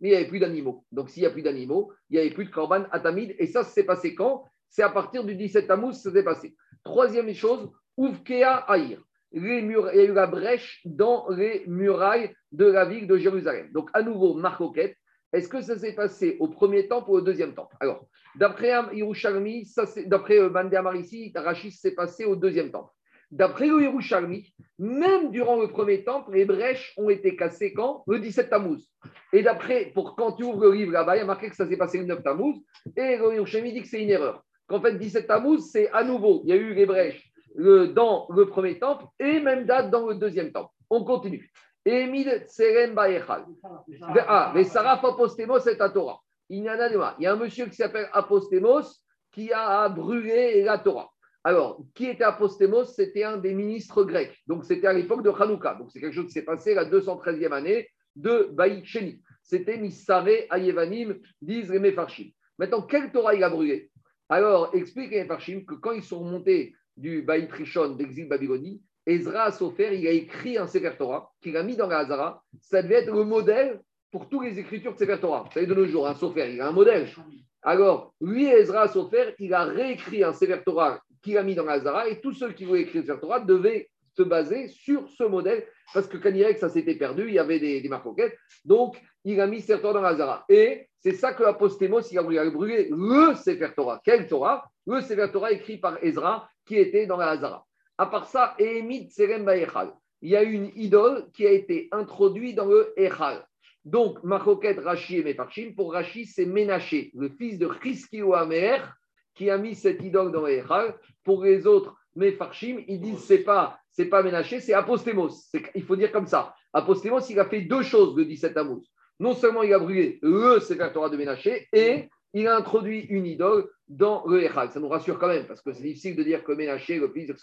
il n'y avait plus d'animaux. Donc s'il n'y a plus d'animaux, il n'y avait plus de Korban Atamid. Et ça, s'est passé quand? C'est à partir du 17 Tammuz, ça s'est passé. Troisième chose, Ouvkea Aïr les murs, il y a eu la brèche dans les murailles de la ville de Jérusalem. Donc, à nouveau, Marcoquette, est-ce que ça s'est passé au premier temple ou au deuxième temple? Alors, d'après Yerushalmi, d'après euh, Bandé ici, Rachis s'est passé au deuxième temple. D'après le Yerushalmi, même durant le premier temple, les brèches ont été cassées quand? Le 17 Tammuz. Et d'après, pour quand tu ouvres le livre là-bas, il y a marqué que ça s'est passé le 9 Tammuz. Et le Yerushalmi dit que c'est une erreur. Qu'en fait, 17 Tammuz, c'est à nouveau, il y a eu les brèches dans le premier temple et même date dans le deuxième temple. On continue. Emil Tserem Baechal. Ah, mais Sarah Apostemos c'est à Torah. Il y, a, il y a un monsieur qui s'appelle Apostemos qui a brûlé la Torah. Alors, qui était Apostemos C'était un des ministres grecs. Donc, c'était à l'époque de Hanouka. Donc, c'est quelque chose qui s'est passé la 213e année de Baïcheni. C'était Missare Ayevanim, disent les Mefarchim. Maintenant, quelle Torah il a brûlé? Alors, explique les Mefarchim que quand ils sont remontés du Baït Rishon d'exil Babylonie, Ezra Sofer, il a écrit un Sefer Torah qu'il a mis dans la Hazara. Ça devait être le modèle pour toutes les écritures de Sefer Torah. Vous savez, de nos jours, un Sofer, il a un modèle. Alors, lui, Ezra Sofer, il a réécrit un Sefer Torah qu'il a mis dans la Hazara et tous ceux qui voulaient écrire Sefer Torah devaient se baser sur ce modèle parce que que ça s'était perdu, il y avait des, des. Donc, il a mis Sefer Torah dans la Hazara. Et c'est ça que Apostémos, il a voulu brûler le Sefer Torah. Quel Torah? Le Sefer Torah écrit par Ezra qui était dans la Hazara. À part ça, Ehemid Serem Il y a une idole qui a été introduite dans le Echal. Donc, Machoket Rashi et Mefarchim, pour Rashi, c'est Ménaché, le fils de Chiski Amer, qui a mis cette idole dans le Echal. Pour les autres, Mefarchim, ils disent c'est pas c'est pas Ménaché, c'est Apostémos. Il faut dire comme ça. Apostémos, il a fait deux choses le 17 Tammuz. non seulement il a brûlé le Torah de Ménaché, et il a introduit une idole dans le Echad. Ça nous rassure quand même, parce que c'est difficile de dire que Ménaché, le fils de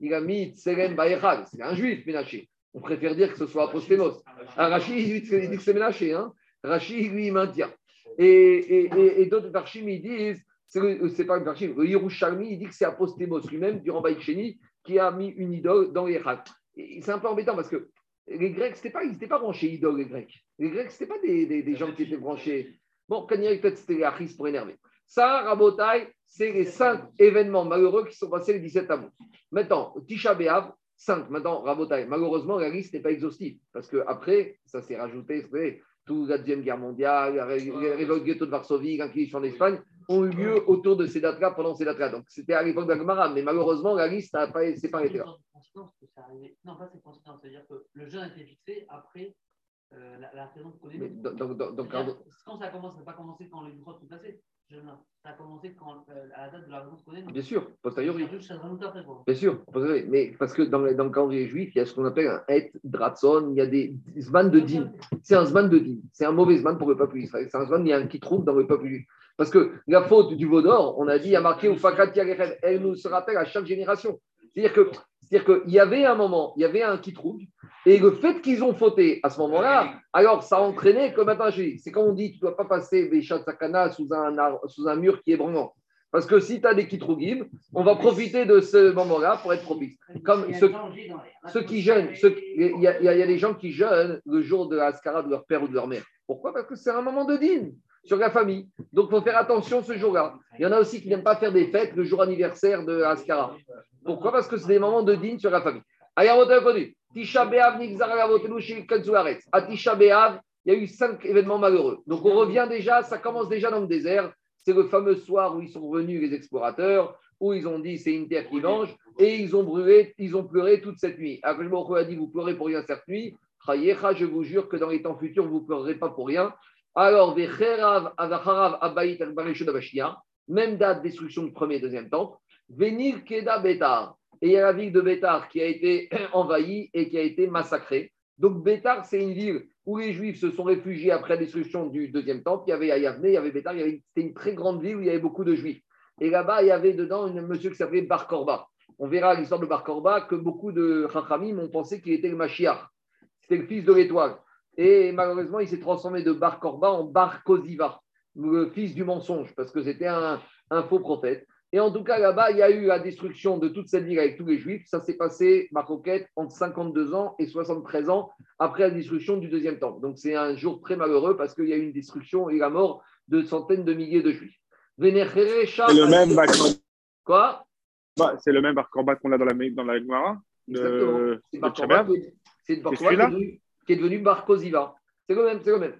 il a mis Tselem Baechad. C'est un juif, Ménaché. On préfère dire que ce soit Apostémos. Ah, Rachid, il dit que c'est Ménaché. Hein. Rachid, lui, il maintient. Et, et, et, d'autres Varchim, ils disent, c'est le- c'est pas Varchim, le Yerushalmi, il dit que c'est Apostémos lui-même, durant Baïcheni, qui a mis une idole dans les. Et C'est un peu embêtant parce que les Grecs, c'était pas, ils n'étaient pas branchés idoles, les Grecs. Les Grecs, ce pas des, des, des gens qui étaient branchés. Bon, Kanyari, peut-être c'était les Achis pour énerver. Ça, Rabotai, c'est les cinq événements malheureux qui sont passés le 17 août. Maintenant, Tisha B'Av, 5. Maintenant, Rabotai, malheureusement, la liste n'est pas exhaustive. Parce qu'après, ça s'est rajouté, toute la Deuxième Guerre mondiale, la révolte ghetto de Varsovie, l'inquisition en Espagne, ont eu lieu autour de ces dates-là, pendant ces dates-là. Donc, c'était à l'époque de la Gemara, mais malheureusement, la liste n'a pas, pas arrêtée là. Non, pas c'est coïncidence, c'est-à-dire que le jeûne a été fixé après euh, la, la Mais Kodesh. donc, Quand ça a commencé, ça n'a pas commencé quand les grottes sont passées. Ça a commencé quand, euh, à la date de la Kodesh. bien sûr, posteriori. Bien sûr, mais parce que dans, le- dans le calendrier juif, il y a ce qu'on appelle un et dratson, il y a des zman de din. C'est un zman de din. C'est un mauvais zman pour le peuple israélien. C'est un zman, il y a un qui trouve dans le peuple juif. Parce que la faute du veau d'or, on a dit, il y a marqué yagered, elle nous se rappelle à chaque génération. C'est-à-dire que c'est-à-dire qu'il y avait un moment, il y avait un qui trouve, et le fait qu'ils ont fauté à ce moment-là, alors ça a entraîné que maintenant, je dis, c'est comme on dit, tu ne dois pas passer Béchat Sakana sous un, sous un mur qui est branlant. Parce que si tu as des kitrougim, on va profiter de ce moment-là pour être propice. Comme ceux, qui jeûnent, il y, a, y des gens qui jeûnent le jour de la Ascara de leur père ou de leur mère. Pourquoi? Parce que c'est un moment de dîne sur la famille. Donc il faut faire attention ce jour-là. Il y en a aussi qui n'aiment pas faire des fêtes le jour anniversaire de Ascara. Pourquoi? Parce que c'est des moments de dîne sur la famille. Tisha Tisha il y a eu cinq événements malheureux. Donc on revient déjà, ça commence déjà dans le désert. C'est le fameux soir où ils sont revenus les explorateurs, où ils ont dit c'est une terre qui mange, et ils ont brûlé, ils ont pleuré toute cette nuit. Je a dit vous pleurez pour rien cette nuit. Je vous jure que dans les temps futurs, vous ne pleurerez pas pour rien. Alors, Vecherav, Avacharav, Abaït, Al-Barishon, Abashia, même date destruction du premier et deuxième temple. Venir Keda Betar. Et il y a la ville de Bétar qui a été envahie et qui a été massacrée. Donc Bétar, c'est une ville où les Juifs se sont réfugiés après la destruction du deuxième temple. Il y avait à il y avait avait- c'était une très grande ville où il y avait beaucoup de Juifs. Et là-bas, il y avait dedans un monsieur qui s'appelait Bar Korba. On verra l'histoire de Bar Korba que beaucoup de Chachamim ont pensé qu'il était le Mashiach. C'était le fils de l'étoile. Et malheureusement, il s'est transformé de Bar Korba en Bar Koziva, le fils du mensonge, parce que c'était un, un faux prophète. Et en tout cas, là-bas, il y a eu la destruction de toute cette ville avec tous les juifs. Ça s'est passé, ma coquette, entre 52 ans et 73 ans après la destruction du deuxième temple. Donc c'est un jour très malheureux parce qu'il y a eu une destruction et la mort de centaines de milliers de juifs. C'est le même Bar Quoi? Korban- c'est le même Bar qu'on a dans la, dans la Gemara Exactement. C'est Bar c'est celui-là? Qui est devenu Bar Koziva. C'est le même, c'est le même.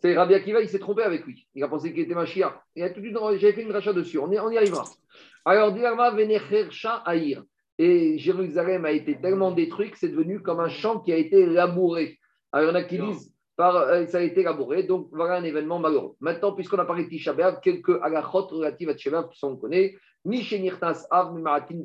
C'est Rabbi Akiva, il s'est trompé avec lui. Il a pensé qu'il était Mashiach. Il a tout de suite- J'avais fait une rachat dessus. On y, on y arrivera. Alors, Dirama Venechercha Aïr. Et Jérusalem a été tellement détruit que c'est devenu comme un champ qui a été labouré. Alors, il y en a qui disent par, euh, ça a été labouré. Donc, voilà un événement malheureux. Maintenant, puisqu'on a parlé de Tisha quelques halachot relatives à Tisha qui sont connus. Ni Av, ni Maratin.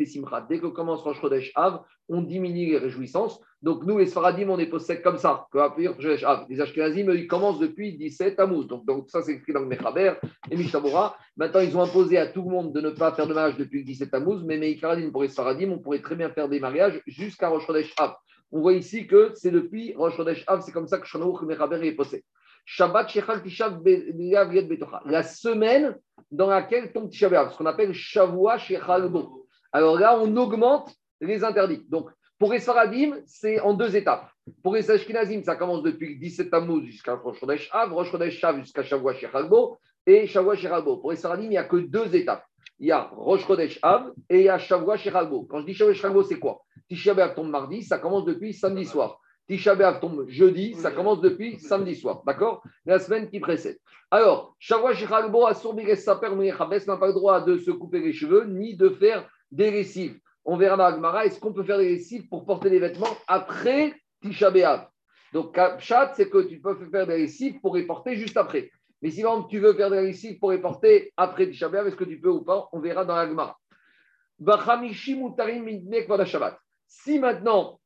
Dès que commence Rosh Chodesh Av, on diminue les réjouissances. Donc, nous, les Sfaradim, on est possède comme ça. Av. Les Ashkenazim, ils commencent depuis 17 Tammuz. Donc, donc, ça, c'est écrit dans le Mechaber et Mishabura. Maintenant, ils ont imposé à tout le monde de ne pas faire de mariage depuis le 17 Tammuz. Mais pour les Sfaradim, on pourrait très bien faire des mariages jusqu'à Rosh Chodesh Av. On voit ici que c'est depuis Rosh Chodesh Av, c'est comme ça que Shanaouk et Mechaber est possède. Shabbat Shechal Tishav Betocha. La semaine dans laquelle tombe Tisha B'Av, ce qu'on appelle Shavua Shechal. Alors là, on augmente les interdits. Donc, pour les Sfaradim, c'est en deux étapes. Pour les Ashkenazim, ça commence depuis le 17 Tammuz jusqu'à Rosh Chodesh Av, Rosh Chodesh Av jusqu'à Shavua Shechal Bo et Shavua Shechal Bo. Pour les Sfaradim, il n'y a que deux étapes. Il y a Rosh Chodesh Av et il y a Shavua Shechal Bo. Quand je dis Shavua Shechal Bo, c'est quoi? Tisha B'Av tombe mardi, ça commence depuis samedi soir. Tisha B'Av tombe jeudi, ça commence depuis samedi soir. D'accord? La semaine qui précède. Alors, Shavua Shechal Bo, Asur Bires Saper n'a pas le droit de se couper les cheveux ni de faire des lessives. On verra dans Agmara, est-ce qu'on peut faire des lessives pour porter des vêtements après Tisha Donc, chat, c'est que tu peux faire des lessives pour les porter juste après. Mais si par tu veux faire des lessives pour les porter après Tisha est-ce que tu peux ou pas? On verra dans Agmara. Si maintenant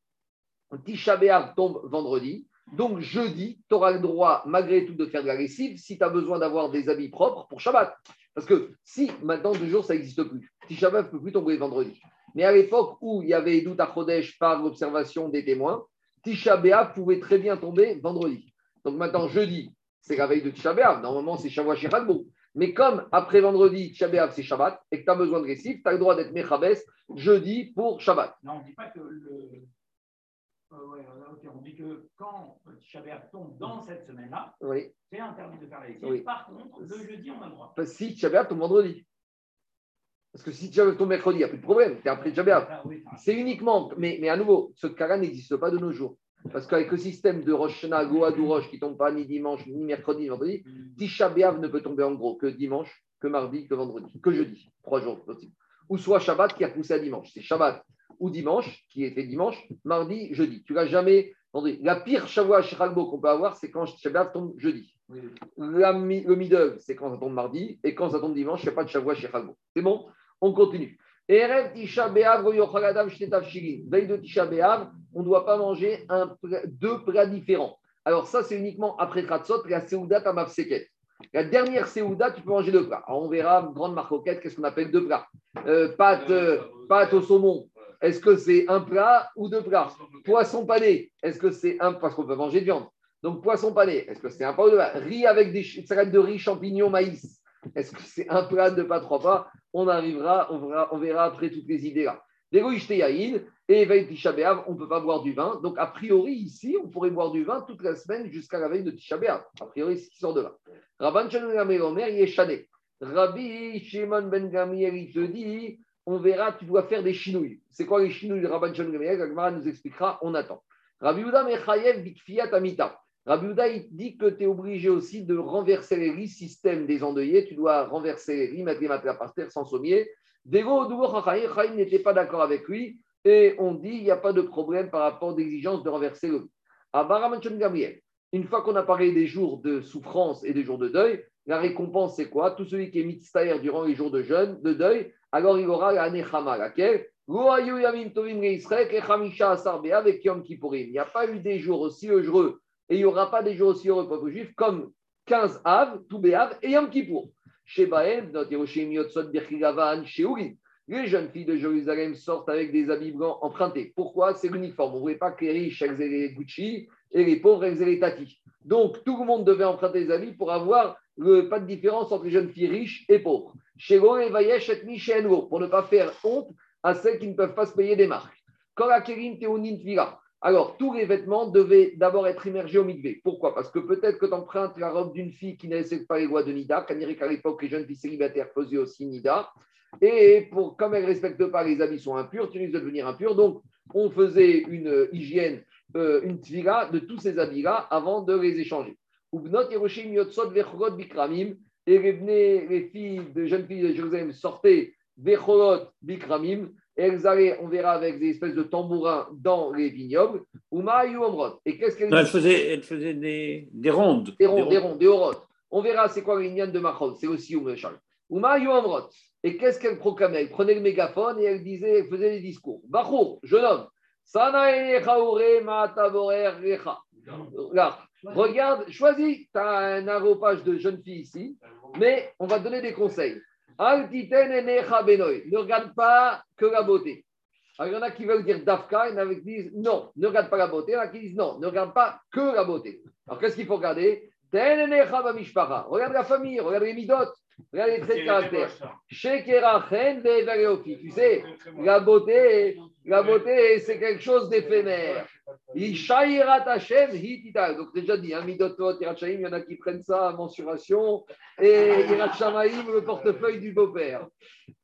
Tisha tombe vendredi, Donc, jeudi, tu auras le droit, malgré tout, de faire de la lessive si tu as besoin d'avoir des habits propres pour Shabbat. Parce que si maintenant, deux jours, ça n'existe plus, Tisha B'Av ne peut plus tomber vendredi. Mais à l'époque où il y avait Edout à Chodesh par l'observation des témoins, Tisha B'Av pouvait très bien tomber vendredi. Donc maintenant, jeudi, c'est la veille de Tisha B'Av. Normalement, c'est Shavua Shiragbo. Mais comme après vendredi, Tisha B'Av, c'est Shabbat, et que tu as besoin de récif, tu as le droit d'être Mechabes jeudi pour Shabbat. Non, on ne dit pas que le. Euh, ouais, ok, On dit que quand Tisha B'Av tombe dans cette semaine-là, Oui. c'est interdit de faire la. Oui. Par contre, le jeudi, on a le droit. Si Tisha B'Av tombe vendredi. Parce que si Tisha B'Av tombe mercredi, il n'y a plus de problème. Tu es après ça- C'est uniquement, mais, mais à nouveau, ce cas-là n'existe pas de nos jours. Parce qu'avec le système de Rosh Hashanah, Goa, Roche, qui ne tombe pas ni dimanche, ni mercredi, ni vendredi, Tisha B'Av ne peut tomber en gros que dimanche, que mardi, que vendredi, que jeudi. Trois jours possible. Ou soit Shabbat qui a poussé à dimanche. C'est Shabbat ou dimanche, qui était dimanche, mardi, jeudi. Tu l'as jamais vendredi. La pire Shavua Shiragbo qu'on peut avoir, c'est quand Tisha B'Av tombe jeudi. La le middle, c'est quand ça tombe mardi. Et quand ça tombe dimanche, il n'y a pas de Shavua Shiragbo. C'est bon? On continue. Erev Tisha B'Av. Veille de Tisha B'Av, on ne doit pas manger un plat- deux plats différents. Alors ça, c'est uniquement après Kratzot, la Amavseket. La dernière Seuda, tu peux manger deux plats. Alors, on verra, grande marcoquette, qu'est-ce qu'on appelle deux plats? Euh, pâte, euh, pâte au saumon, est-ce que c'est un plat ou deux plats? Poisson pané, est-ce que c'est un parce qu'on peut manger de viande. Donc poisson pané, est-ce que c'est un plat ou deux plats? Riz avec des ch- salade de riz, champignons, maïs, est-ce que c'est un plat, deux plats, trois plats On arrivera, on verra, on verra après toutes les idées là. Yaïn et veille Tisha on ne peut pas boire du vin. Donc a priori ici, on pourrait boire du vin toute la semaine jusqu'à la veille de Tisha. A priori, c'est ce qui sort de là. Rabban chané. Rabbi Shimon Ben Gamliel, il te dit, on verra, tu dois faire des chinouilles. C'est quoi les chinouilles de Rabban Shimon Gamliel nous expliquera, on attend. Rabbi Uda Mechayev Bikfiat Amita. Rabbi Uda, il dit que tu es obligé aussi de renverser les riz, système des endeuillés. Tu dois renverser les riz, mettre les matelas par terre sans sommier. Dego Chaim n'était pas d'accord avec lui. Et on dit, il n'y a pas de problème par rapport d'exigence de renverser le riz. À Ben Gamliel, une fois qu'on a parlé des jours de souffrance et des jours de deuil, la récompense, c'est quoi? Tout celui qui est mitztaher durant les jours de jeûne, de deuil, alors il aura la nechama, laquelle? Il n'y a pas eu des jours aussi heureux et il n'y aura pas des jours aussi heureux pour le peuple juif comme 15 Av, tout Be'av et Yom Kippour. Chez Uri. Les jeunes filles de Jérusalem sortent avec des habits blancs empruntés. Pourquoi? C'est l'uniforme. On ne voulait pas que les riches aient les Gucci et les pauvres aient les Tati. Donc tout le monde devait emprunter des habits pour avoir le, pas de différence entre les jeunes filles riches et pauvres. Chez Go et Vayesh pour ne pas faire honte à celles qui ne peuvent pas se payer des marques. Teonin Tvila. Alors, tous les vêtements devaient d'abord être immergés au mikvé. Pourquoi? Parce que peut-être que tu empruntes la robe d'une fille qui ne pas les lois de Nida, qu'à l'époque, les jeunes filles célibataires faisaient aussi Nida. Et pour, comme elles ne respectent pas, les habits sont impurs, tu risques de devenir impur. Donc, on faisait une hygiène, euh, une tvila de tous ces habits-là avant de les échanger. Et les, les filles, de jeunes filles de Jérusalem sortaient Vechorot Bikramim. Et elles allaient, on verra, avec des espèces de tambourins dans les vignobles. Uma Omrot. Et qu'est-ce qu'elles Non, elle faisait, elle faisait des, des rondes. des ronds, des ronds, des orotes. On verra c'est quoi l'ignan de Machon, c'est aussi Charles. Uma Amrot. Et qu'est-ce qu'elle proclamait? Elle prenait le mégaphone et elle disait, elle faisait des discours. Bachour, jeune homme, Sana. Regarde, regarde, choisis, tu as un aropage de jeune fille ici, mais on va te donner des conseils. Ne regarde pas que la beauté. Alors, il y en a qui veulent dire dafka, il y en a qui disent non, ne regarde pas la beauté, il y en a qui disent non, ne regarde pas que la beauté. Alors, qu'est-ce qu'il faut regarder? Regarde la famille, regarde les midotes, regarde les traits de caractère. Tu sais, la beauté, la beauté, c'est quelque chose d'éphémère. Donc, déjà dit, hein, il y en a qui prennent ça à mensuration. Et Irat Shamaim, le portefeuille du beau-père.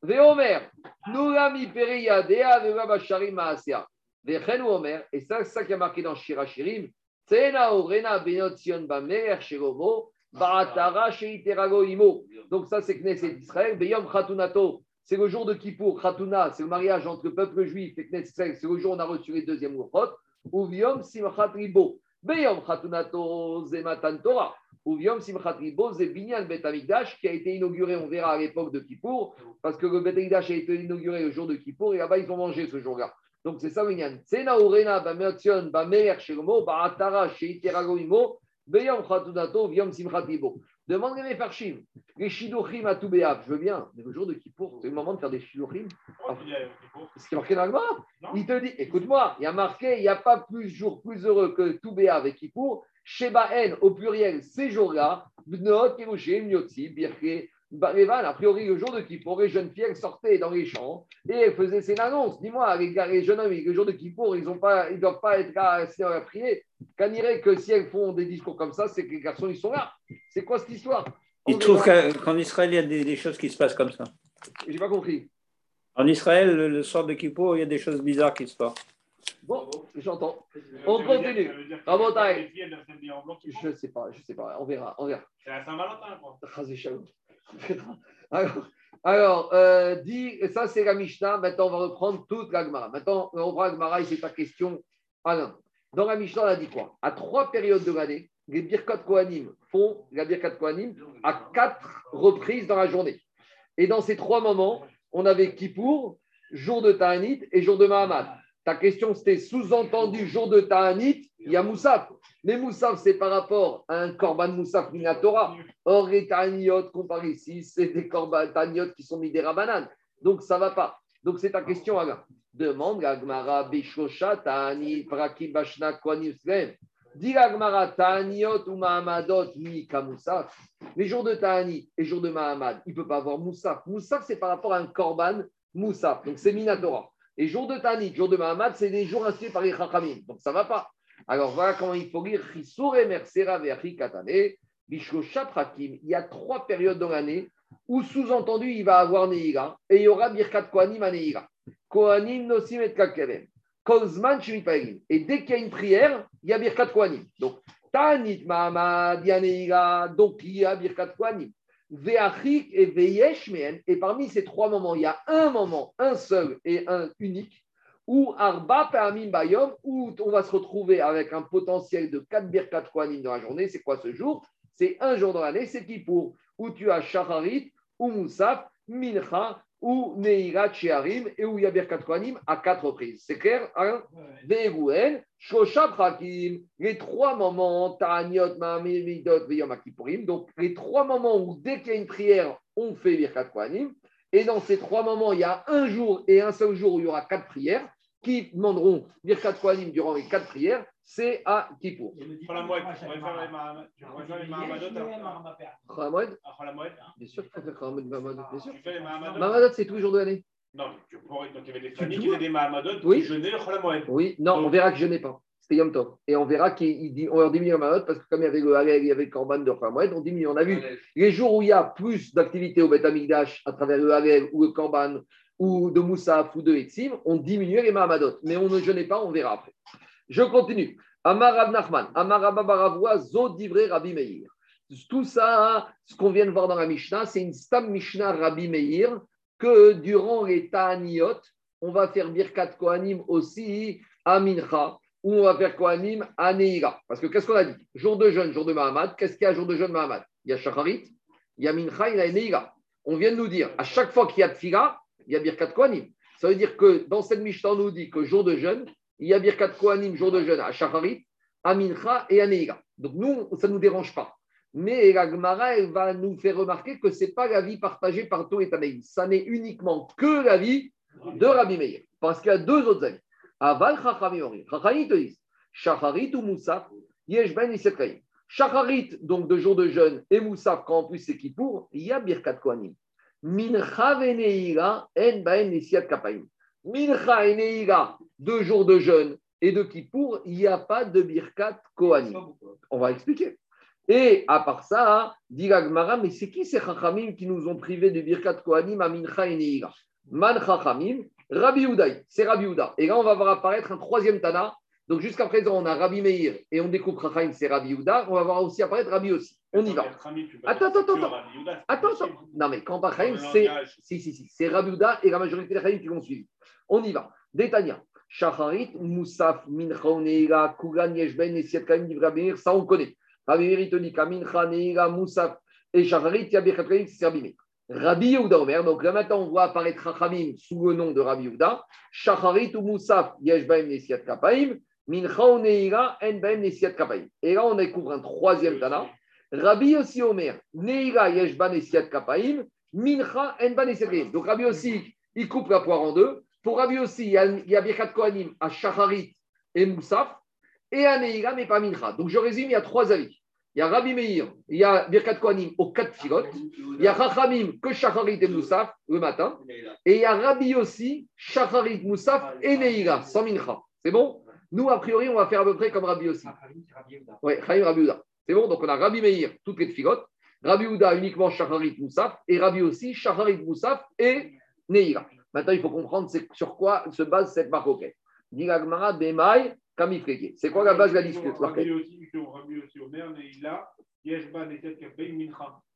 Veomer, Nourami Periyadea, Vevabashari Maasia. Vechen Omer, et ça, c'est ça qui a marqué dans Shira Shirim. Tsena Orena Benot Sion Bamer, Sheromo, Baratara, Sheiterago Imo. Donc, ça, c'est Knesset Israël. Beyom Khatunato. C'est le jour de Kippour, Khatuna, c'est le mariage entre le peuple juif et Knesset. C'est le jour où on a reçu les deuxièmes Louchot. Uviom Simchat Ribo. Beyom Khatunato Zematan Torah. Uviom Simchat Ribo, c'est Binyan Bet Amikdash qui a été inauguré, on verra à l'époque de Kippour, parce que le Bet Amikdash a été inauguré le jour de Kippour et là-bas ils ont mangé ce jour-là. Donc c'est ça Minyan. Tsena urena bamer shelomo ba'atara beyom chatudato viom simchatibo. Demande les farshim. Les shidochim à Toubéab, je veux bien, mais le jour de Kippour, c'est le moment de faire des shidochim. C'est ce qui est marqué dans le. Il te dit, écoute-moi, il y a marqué, il n'y a pas plus jour plus heureux que Toubéab et Kippour. Shebaen, au pluriel, ces jours-là, Bnot, Yotzi, Birke, Barevan, a priori, le jour de Kippour, les jeunes filles elles sortaient dans les champs et elles faisaient ces annonces. Dis-moi, les, les jeunes hommes, le jour de Kippour, ils ne doivent pas être là assis à prier. Qu'on dirait que si elles font des discours comme ça, c'est que les garçons, ils sont là. C'est quoi cette histoire? Il trouve que- qu'en Israël, il y a des, des choses qui se passent comme ça. J'ai pas compris. En Israël, le, le soir de Kippour, il y a des choses bizarres qui se passent. Bon, j'entends. On continue. Je sais pas, je sais pas. On verra, on verra. C'est la Saint-Valentin, quoi. Alors, euh, dit, ça c'est la Mishnah. Maintenant, on va reprendre toute la Gemara. Maintenant, on reprend la Gemara et c'est pas question. Alain. Dans la Mishnah, on a dit quoi? À trois périodes de l'année, les Birkat Kohanim font la Birkat Kohanim à quatre reprises dans la journée. Et dans ces trois moments, on avait Kippour, jour de Ta'anit et jour de Mahamad. Ta question, c'était sous-entendu jour de Ta'anit, il y a Moussaf. Mais Moussaf, c'est par rapport à un Korban Moussaf Minatora. Or, les Ta'aniot qu'on parle ici, c'est des Korban Ta'aniot qui sont mis des Rabanan. Donc, ça ne va pas. Donc, c'est ta question, Alain. Demande la Gemara, Bishosha, Ta'ani, Praki, Bashna, Kohanim, Slem. Dis la Gemara, Ta'aniot ou Mahamadot, ni Kamoussaf. Les jours de Ta'ani et jours de Mahamad, il ne peut pas avoir Moussaf. Moussaf, c'est par rapport à un Korban Moussaf. Donc, c'est Minatora. Et jour de Ta'ani, jour de Mahamad, c'est des jours inscrits par les Chachamim. Donc, ça ne va pas. Alors, voilà comment il faut lire. Il y a trois périodes dans l'année où, sous-entendu, il va avoir Neira et il y aura Birkat Kohanim à Neira. Kohanim Nosim et Kakevem. Kozman. Et dès qu'il y a une prière, il y a Birkat Kohanim. Donc, Tanit Mahamad, il y a Neira, donc il y a Birkat Kohanim. Ve'achik et Ve'yesh Mehen. Et parmi ces trois moments, il y a un moment, un seul et un unique, où Arba Pa'amim Bayom, où on va se retrouver avec un potentiel de 4 Birkat Kohanim dans la journée. C'est quoi ce jour? C'est un jour dans l'année, c'est Kippour, où tu as Shacharit, ou Moussaf, Mincha, ou Neirat Sheharim, et où il y a Birkat Kohanim à quatre reprises. C'est clair? Hein Ve'egouen, Shosha Prakim, les trois moments, Ta'aniot, Ma'amimidot, Ve'yom Kippourim. Donc, les trois moments où, dès qu'il y a une prière, on fait Birkat Kohanim. Et dans ces trois moments, il y a un jour et un seul jour où il y aura quatre prières qui demanderont Birkat Kohanim durant les quatre prières, c'est à Kippour. Bien sûr Mahamadot, c'est tous les jours de l'année. Non, tu pourrais. Donc, il y avait des familles qui faisaient des Mahamadot Oui. qui jeûnaient le Cholamoued. Oui, non, on verra que je n'ai pas. C'était Yom Tov. Et on verra qu'on leur diminue la Mahamadot parce que comme il y avait le Halel, il y avait le Korban de Khamad, on diminue. On a vu les jours où il y a plus d'activité au Beth Amikdash à travers le Halel ou le Korban ou de Moussaf ou de Etzim, on diminuait les Mahamadot. Mais on ne jeûnait pas, on verra après. Je continue. Amar Rab Nachman, Amar Rabba Baravoua, Zo Divré Rabbi Meir. Tout ça, ce qu'on vient de voir dans la Mishnah, c'est une Stam Mishnah Rabbi Meir que durant les Ta'aniot, on va faire Birkat Kohanim aussi à Mincha, ou on va faire Kohanim à Neira. Parce que qu'est-ce qu'on a dit? Jour de jeûne, jour de Mahamad. Qu'est-ce qu'il y a jour de jeûne Mahamad? Il y a Shacharit, il y a Mincha, il y a Neira. On vient de nous dire, à chaque fois qu'il y a Tfila, il y a Birkat Kohanim. Ça veut dire que dans cette Mishnah, on nous dit que jour de jeûne, il y a Birkat Kohanim, jour de jeûne, à Shacharit, à Mincha et à. Donc nous, ça ne nous dérange pas. Mais la Gemara, elle va nous faire remarquer que ce n'est pas la vie partagée par tous les Tanaïs. Ça n'est uniquement que la vie de Rabbi Meir. Parce qu'il y a deux autres avis. Aval Chachamim. Chachamim te disent Shacharit ou Moussaf, Yesh Ben Isetraïm. Shacharit, donc de jour de jeûne, et Moussaf, quand en plus c'est Kippour, il y a Birkat Kohanim. Mincha veneira en baen nisiat kapaim. Mincha et Neira, deux jours de jeûne et de Kippour, il n'y a pas de Birkat Kohanim. On va expliquer. Et à part ça, dit la Gemara, mais c'est qui ces Chachamim qui nous ont privés de Birkat Kohanim à Mincha et Neira Man Chachamim, Rabbi Uday, c'est Rabbi Uda. Et là, on va voir apparaître un troisième Tana. Donc jusqu'à présent, on a Rabbi Meir et on découvre Chachamim, c'est Rabbi Uda. On va voir aussi apparaître Rabbi aussi. On y va. Attends, attends, attends. Attends, attends. Non, mais quand Chachamim, c'est. Si, si, si. C'est Rabbi Uda et la majorité des Chachamim qui l'ont suivi. On y va. Détania. Shacharit, Moussaf, Mincha, Neira, Kugan, Yeshben, Esiat, Kaim, Divra Meir, ça on connaît. Rabbi Meir, il te dit Neira, Moussaf et Shacharit, il y a Birkat Kohanim, c'est Rabbi Meir. Rabbi Yehuda Omer, donc là maintenant on voit apparaître Chachamim sous le nom de Rabbi Yehuda, Shacharit ou Moussaf, Yesh Baem Nesiat Kapaim, Mincha ou Neira, En Baem Nesiat Kapaim. Et là on découvre un troisième Tana, Rabbi Yossi Omer, Neira Yesh Baem Nesiat Kapaim, Mincha En Nesiat Kapaim. Donc Rabbi Yossi, il coupe la poire en deux. Pour Rabbi Yossi, il y a, il Kohanim à Shacharit et Moussaf, et à Neira, mais pas Mincha. Donc je résume, il y a trois avis. Il y a Rabbi Meir, il y a Birkat Kohanim aux quatre filotes, il y a Chachamim que Shacharit et Moussaf le matin, et il y a Rabbi aussi, Shacharit, Moussaf et Neira, sans Mincha. C'est bon? Nous, a priori, on va faire à peu près comme Rabbi aussi. Oui, Rabbi Ouda. C'est bon? Donc on a Rabbi Meir, toutes les filotes, Rabbi Ouda uniquement Shacharit, Moussaf, et Rabbi aussi, Shacharit, Moussaf et Neira. Maintenant, il faut comprendre sur quoi se base cette maroquette. Dilagmara, Bemaï, Kamifreke. C'est quoi la base de la Mincha.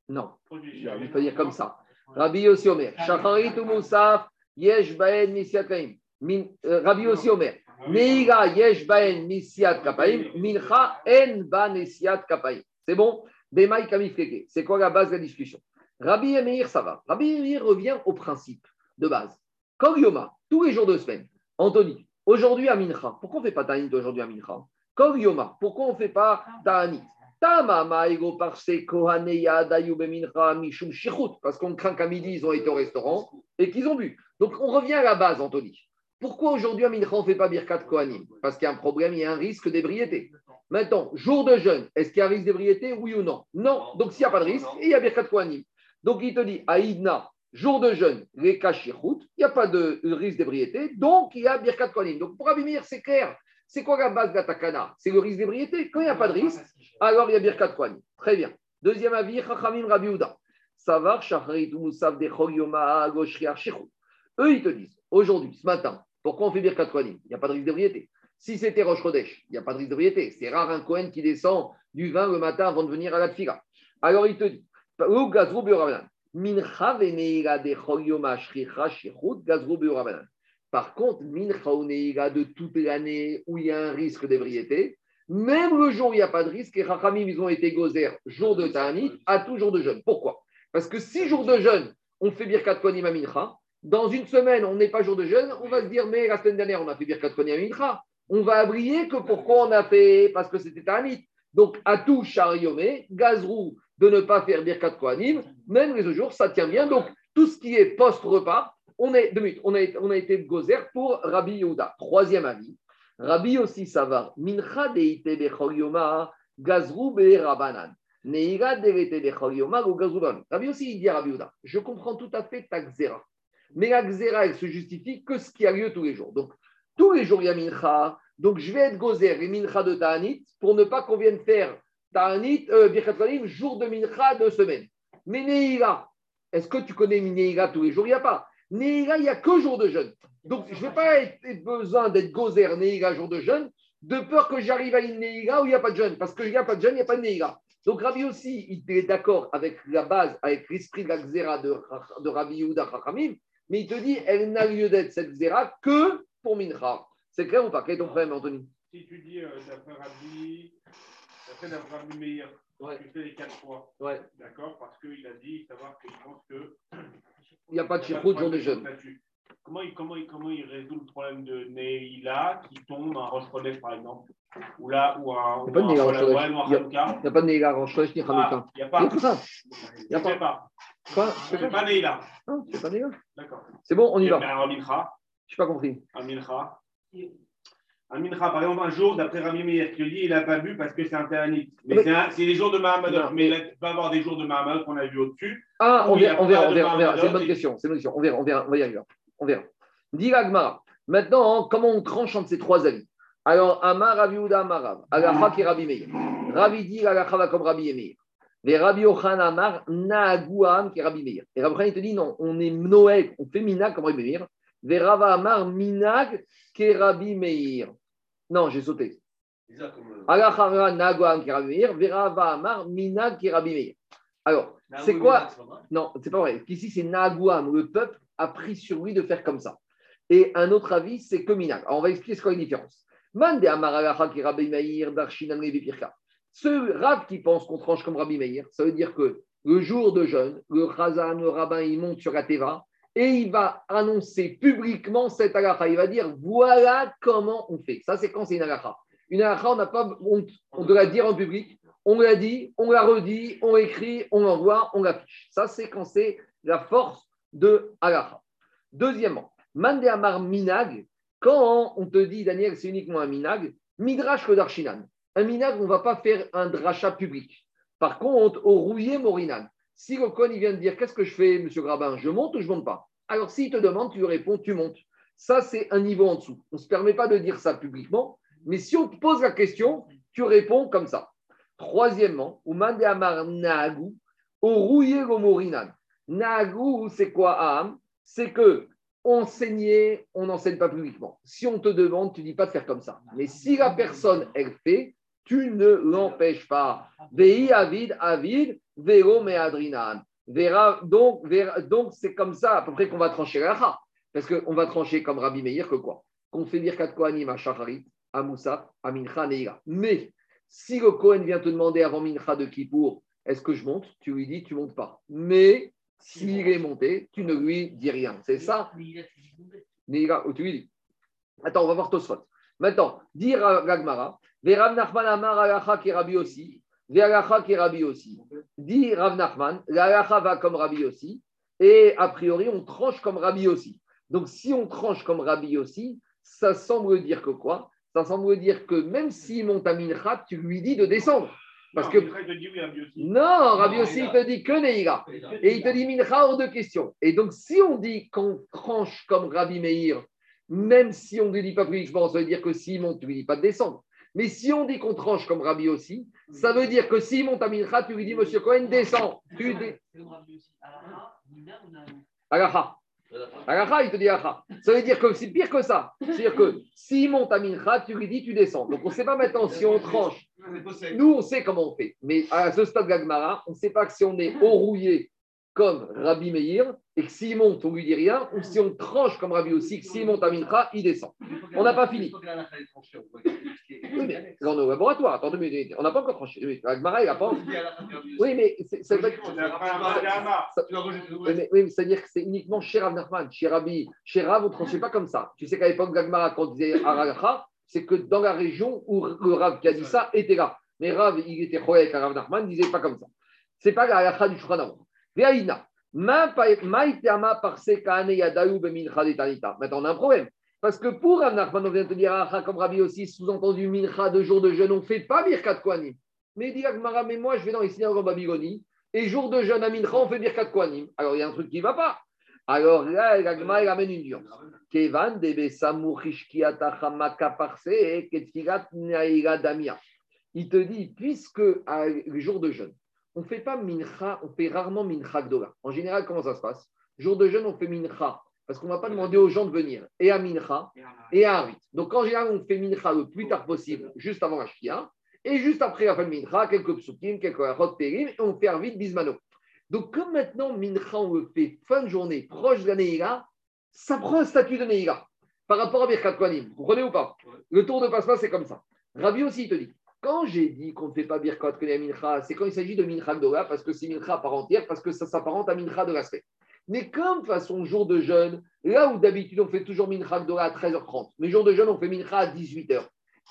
Non, il faut dire comme ça. Rabbi Yossi Omer, Shacharit ou Moussaf, Yesh Baen. Min- euh, Rabbi Yossi Omer, Neira Yesh Baen Misiat Kapaim, Mincha En Ba Nesiat Kapaim. C'est bon? Bemaï Kamifreke. C'est quoi la base de la discussion? Rabbi Meir, ça va. Rabbi Meir revient au principe de base. Kol Yoma, tous les jours de semaine. Anthony, aujourd'hui à Mincha, pourquoi on ne fait pas Ta'anit aujourd'hui à Mincha? Kol Yoma, pourquoi on ne fait pas Ta'anit parce qu'on craint qu'à midi ils ont été au restaurant et qu'ils ont bu. Donc on revient à la base, Anthony. Pourquoi aujourd'hui à Mincha on ne fait pas birkat kohanim? Parce qu'il y a un problème, il y a un risque d'ébriété. Maintenant, jour de jeûne, est-ce qu'il y a un risque d'ébriété? Oui ou non? Non. Donc s'il n'y a pas de risque, il y a birkat kohanim. Donc il te dit, Aïdna, jour de jeûne, les kashirut, il n'y a pas de risque d'ébriété, donc il y a birkat kohanim. Donc pour Abimir, c'est clair. C'est quoi la base de la takana? C'est le risque d'ébriété. Quand il n'y a pas de risque, alors il y a Birkat Kohanim. Très bien. Deuxième avis, Chachamim Rabbi Uda. Savar, Shacharit, Moussav, Dechol, Yoma, Goshriar, Shechou. Eux, ils te disent, aujourd'hui, ce matin, pourquoi on fait Birkat Kohanim? Il n'y a pas de risque d'ébriété. Si c'était Chodesh, il n'y a pas de risque d'ébriété. C'est rare un Kohen qui descend du vin le matin avant de venir à la tfila. Alors il te dit, Par contre, mincha ou de toute l'année où il y a un risque d'ébriété, même le jour où il n'y a pas de risque, et Rachamim, ils ont été gozer jour de Ta'anit à tout jour de jeûne. Pourquoi? Parce que si jour de jeûne, on fait Birkat Kohanim à Mincha, dans une semaine, on n'est pas jour de jeûne, on va se dire, mais la semaine dernière, on a fait Birkat Kohanim à Mincha. On va abrier que pourquoi on a fait, parce que c'était Ta'anit. Donc, à tout chariomé, gazrou de ne pas faire Birkat Kohanim, même les jours, ça tient bien. Donc, tout ce qui est post-repas, on, est, deux minutes, on, a, on a été gozer pour Rabbi Yehuda. Troisième avis. Rabbi aussi savar, mincha deite bechol yoma, be rabanan. Neira deite bechol yoma, ou gazrou banan. Rabbi aussi, il dit à Rabbi Yehuda, je comprends tout à fait ta xéra. Mais la xéra, elle se justifie que ce qui a lieu tous les jours. Donc, tous les jours, il y a mincha. Donc, je vais être gozer et mincha de ta'anit pour ne pas qu'on vienne faire ta'anit, euh, jour de mincha de semaine. Mais est-ce que tu connais neira tous les jours? Il n'y a pas. Neira, il n'y a que jour de jeûne. Donc, je ne vais pas être besoin d'être gozer Neira jour de jeûne, de peur que j'arrive à une où il n'y a pas de jeûne. Parce qu'il n'y a pas de jeûne, il n'y a pas de Neira. Donc, Rabbi aussi, il est d'accord avec la base, avec l'esprit de la Xéra de, de Rabbi Yehuda Chachamim, mais il te dit, elle n'a lieu d'être cette Xéra que pour Mincha. C'est clair ou pas? Quel est ton problème, Anthony? Si tu dis euh, d'après Rabbi, d'après d'après Rabbi Meir, Ouais. fais les quatre fois. Ouais. D'accord Parce qu'il a dit, savoir qu'il pense que. Il n'y a pas de chiffre jour de jeûne. Là-dessus. Comment il, comment, il, comment il résout le problème de Neila qui tombe un Roche par exemple Ou là, ou un. Il y a pas de un- Neila un- un Il y a- Hanouka. Il n'y a pas ni Ah. Il n'y a Il pas. Il n'y a pas. Neila. Non, c'est pas Neira. D'accord. C'est bon, on y va. Un Mincha. Je n'ai pas compris. Un Mincha. Un Mincha, par exemple, un jour, d'après Rabbi Meir, qui dit il n'a pas bu parce que c'est un Théanite. Mais Mais- c'est les jours de Mahamadot. Non. Mais tu peux avoir des jours de Mahamadot qu'on a vu au-dessus. Ah, on verra, on verra, on verra. C'est une bonne question. C'est une bonne question. On verra, on verra, on va y arriver. On verra. Agmara. Maintenant, comment on tranche entre ces trois avis Alors, Amar, Ravi Ouda, Amarav. Agacha qui Meir. Ravi dit Agacha va comme Rabbi Meir. Mais Rabbi Ochan Amar, Naaguam qui est Rabbi Meir. Et Rabbi Ochan, il te dit non, on est Noël, on fait Minag comme Rabbi Meir. Verava Amar, Minag qui est Rabbi Meir. Non, j'ai sauté. Alors, c'est quoi non, c'est pas vrai. Ici, c'est Naguam. Le peuple a pris sur lui de faire comme ça. Et un autre avis, c'est que Minag. Alors, on va expliquer ce qu'est la différence. Mande. Ce Rav qui pense qu'on tranche comme Rabbi Meir, ça veut dire que le jour de jeûne, le Chazan, le rabbin, il monte sur la Teva et il va annoncer publiquement cette halakha. Il va dire voilà comment on fait. Ça, c'est quand c'est une halakha. Une halakha, on n'a pas honte la dire en public. On l'a dit, on la redit, on l'écrit, on l'envoie, on l'affiche. Ça, c'est quand c'est la force de halakha. Deuxièmement, Mande Amar Minag, quand on te dit, Daniel, c'est uniquement un Minag, Midrash Kodarshinan. Un Minag, on ne va pas faire un drachat public. Par contre, au rouillé Morinan, si le il vient de dire Qu'est-ce que je fais, monsieur Grabin? Je monte ou je monte pas? Alors, s'il te demande, tu réponds Tu montes. Ça, c'est un niveau en dessous. On ne se permet pas de dire ça publiquement, mais si on te pose la question, tu réponds comme ça. Troisièmement, Umande Amar Naagu, au rouillé Morinan. Naagu, c'est quoi, Aham? C'est que enseigner, on n'enseigne pas publiquement. Si on te demande, tu ne dis pas de faire comme ça. Mais si la personne, elle fait, tu ne l'empêches pas. Vei avid, avid, vero donc, donc c'est comme ça à peu près qu'on va trancher la halakha. Parce qu'on va trancher comme Rabbi Meir que quoi? Qu'on fait dire quatre Kohanim à Shacharit, à Moussa, à Mincha, Neira. Mais si le Kohen vient te demander avant Mincha de Kippour, est-ce que je monte? Tu lui dis, tu montes pas. Mais s'il est monté, tu ne lui dis rien. C'est ça? Neira, ou tu lui dis. Attends, on va voir Tosfot. Maintenant, dire à Gagmara, Verav Nachman Amar Alacha qui Rabbi aussi, Veracha qui est Rabbi aussi. Dit Rav Nachman, l'Alacha va comme Rabbi aussi, et a priori, on tranche comme Rabbi aussi. Donc, si on tranche comme Rabbi aussi, ça semble dire que quoi? Ça semble dire que même s'il monte à Mincha, tu lui dis de descendre. Parce Non, que non, Rabbi aussi, il te dit que Neira. Et il te dit Mincha hors de question. Et donc, si on dit qu'on tranche comme Rabbi Meir, même si on ne lui dit pas publiquement, ça veut dire que s'il monte, tu ne lui dis pas de descendre. Mais si on dit qu'on tranche comme Rabbi aussi, ça veut dire que s'il monte à Mincha, tu lui dis Monsieur Cohen, descends. Tu dé- Alaha. Alaha, il te dit Alaha. Ça veut dire que c'est pire que ça. C'est-à-dire que s'il monte à Mincha, tu lui dis tu descends. Donc on ne sait pas maintenant si on tranche. Nous, on sait comment on fait. Mais à ce stade d'Agmara, on ne sait pas que si on est au rouillé comme Rabbi Meir et que s'il monte, on lui dit rien, ou si on tranche comme Rabbi aussi, que s'il monte à Mincha, il descend. On n'a pas fini. Oui, mais là, on est au laboratoire. Attends. On n'a pas encore tranché. Oui, Agmara, il n'a pas. Oui, mais c'est c'est vrai que- oui, mais, c'est-à-dire que c'est uniquement chez Rav Nachman, chez Rabbi, chez Rav, on ne tranchait pas comme ça. Tu sais qu'à l'époque d'Agmara, quand on disait Aralacha, c'est que dans la région où le Rav qui a dit ça était là. Mais Rav, il était choyé avec Rav Nachman, il ne disait pas comme ça. Ce n'est pas la du Shulchan. Ve'aïna. Maintenant, on a un problème. Parce que pour Rav Nachman, on vient de te dire halakha comme Rabbi aussi, sous-entendu mincha de jour de jeûne, on ne fait pas birkat kohanim. Mais dit Agmara, mais moi, je vais dans les synagogues en Babylonie, et jour de jeûne à mincha, on fait birkat kohanim. Alors, il y a un truc qui ne va pas. Alors là, l'Agma, il amène une nuance. Kevan debe damia. Il te dit, puisque le jour de jeûne, on ne fait pas mincha, on fait rarement mincha gdola. En général, comment ça se passe? Jour de jeûne, on fait mincha, parce qu'on ne va pas demander aux gens de venir, et à mincha, et à Harit. Donc en général, on fait mincha le plus tard possible, juste avant la shkia, et juste après la fin de mincha, quelques psukim, quelques achot périm, et on fait Arvit bismano. Donc comme maintenant mincha, on le fait fin de journée, proche de la Neira, ça prend un statut de Neira par rapport à Birkat Kohanim. Vous comprenez ou pas? Le tour de passe-passe, c'est comme ça. Rabbi aussi, il te dit, quand j'ai dit qu'on ne fait pas Birkat Kohanim Mincha, c'est quand il s'agit de Mincha Gdola, parce que c'est Mincha à part entière, parce que ça s'apparente à Mincha de l'aspect. Mais comme façon jour de jeûne, là où d'habitude on fait toujours Mincha Gdola à 13h30, mais jour de jeûne on fait Mincha à 18h,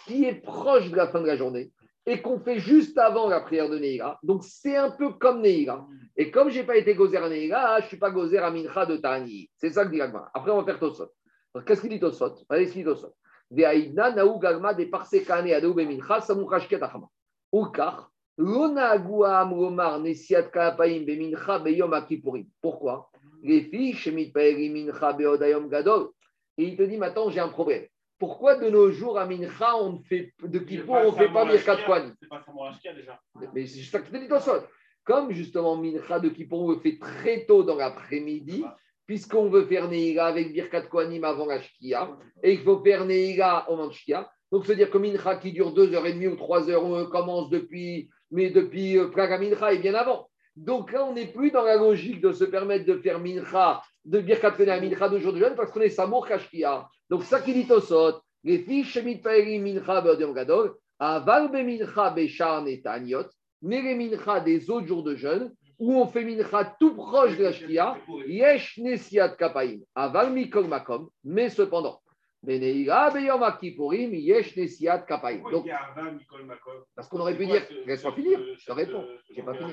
qui est proche de la fin de la journée, et qu'on fait juste avant la prière de Neira. Donc c'est un peu comme Neira. Et comme je n'ai pas été gozer à Neira, je ne suis pas gozer à Mincha de Tani. C'est ça que dit Agma. Après on va faire Tosot. Qu'est-ce qu'il dit Tosot? Allez, ce qu'il dit. Ve'aïdna naou gagma de parse kane adou bemincha samuchashket achama. Ukar, lo naagu ha'am lomar nesiat kalapaim bemincha beyom akipurim. Pourquoi? Les filles, shemit paeri mincha beod hayom gadol. Et il te dit maintenant, j'ai un problème. Pourquoi de nos jours à Mincha, on ne fait de Kippour, on ne fait pas Birkat Kohanim? C'est pas Samouraï déjà. mais c'est juste ça que je te dis dans sol. Comme justement Mincha de Kippour, on le fait très tôt dans l'après-midi, puisqu'on veut faire Neira avec Birkat Kohanim avant la et il faut faire Neira au moment. Donc, c'est-à-dire que Mincha qui dure 2h30 ou 3h, on commence depuis, mais depuis euh, Praga Mincha et bien avant. Donc là, on n'est plus dans la logique de se permettre de faire Mincha, de Birkat Kohanim, Mincha de jour de jeûne, parce qu'on est Samour Kashkia. Donc, ça qui dit Tosot, les filles Shemit Paeri Mincha Beodem Gadol, Aval Bemincha Bechar Netanyot, mais les mincha des autres jours de jeûne, où on fait mincha tout proche de la shkia, yesh nesiat kapaim, aval mikol makom, mais cependant, beneira beyom akipurim, yesh nesiat kapaim. Donc, parce qu'on aurait pu dire, laisse-moi finir, je te réponds, j'ai pas fini.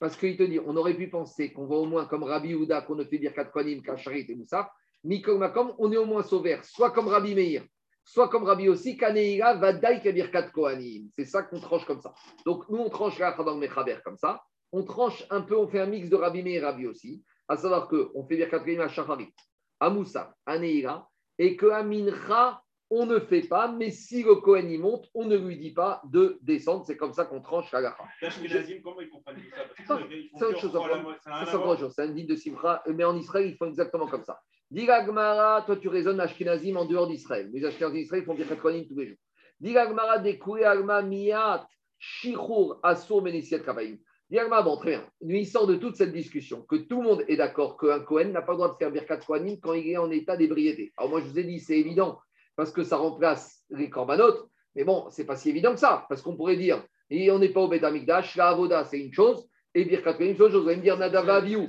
Parce qu'il te dit, on aurait pu penser qu'on va au moins comme Rabbi Houda, qu'on ne fait dire Kat Kohanim, Kacharit et Moussa, Mikol Makom, on est au moins sauvé, soit comme Rabbi Meir, soit comme Rabbi aussi, Kaneira va daï kabir Kat Kohanim. C'est ça qu'on tranche comme ça. Donc nous, on tranche la le Mechaber comme ça. On tranche un peu, on fait un mix de Rabbi Meir et Rabbi aussi, à savoir qu'on fait Birkat Kohanim à Shacharit, à Moussa, à Neira, et que à Mincha, on ne fait pas, mais si le Kohen y monte, on ne lui dit pas de descendre. C'est comme ça qu'on tranche la comment ils comprennent tout ça? C'est autre chose c'est chose. Un dit de Simcha, mais en Israël, ils font exactement comme ça. Dis la Gemara, toi tu raisonnes Ashkenazim en dehors d'Israël. Les Ashkenazim d'Israël font Birkat Kohanim tous les jours. Dis la Gemara, Dekoué Alma Miyat, Shichur, Asso, Menesiat Kavaim. Dis la Gemara, bon, très bien. Lui, il sort de toute cette discussion que tout le monde est d'accord qu'un Kohen n'a pas le droit de faire Birkat Kohanim quand il est en état d'ébriété. Alors moi, je vous ai dit, c'est évident parce que ça remplace les corbanotes. Mais bon, c'est pas si évident que ça, parce qu'on pourrait dire, et on n'est pas au Beth Amikdash, la Avoda, c'est une chose, et Birkat Kohanim, c'est autre chose. Vous allez me dire Nadava Aviou.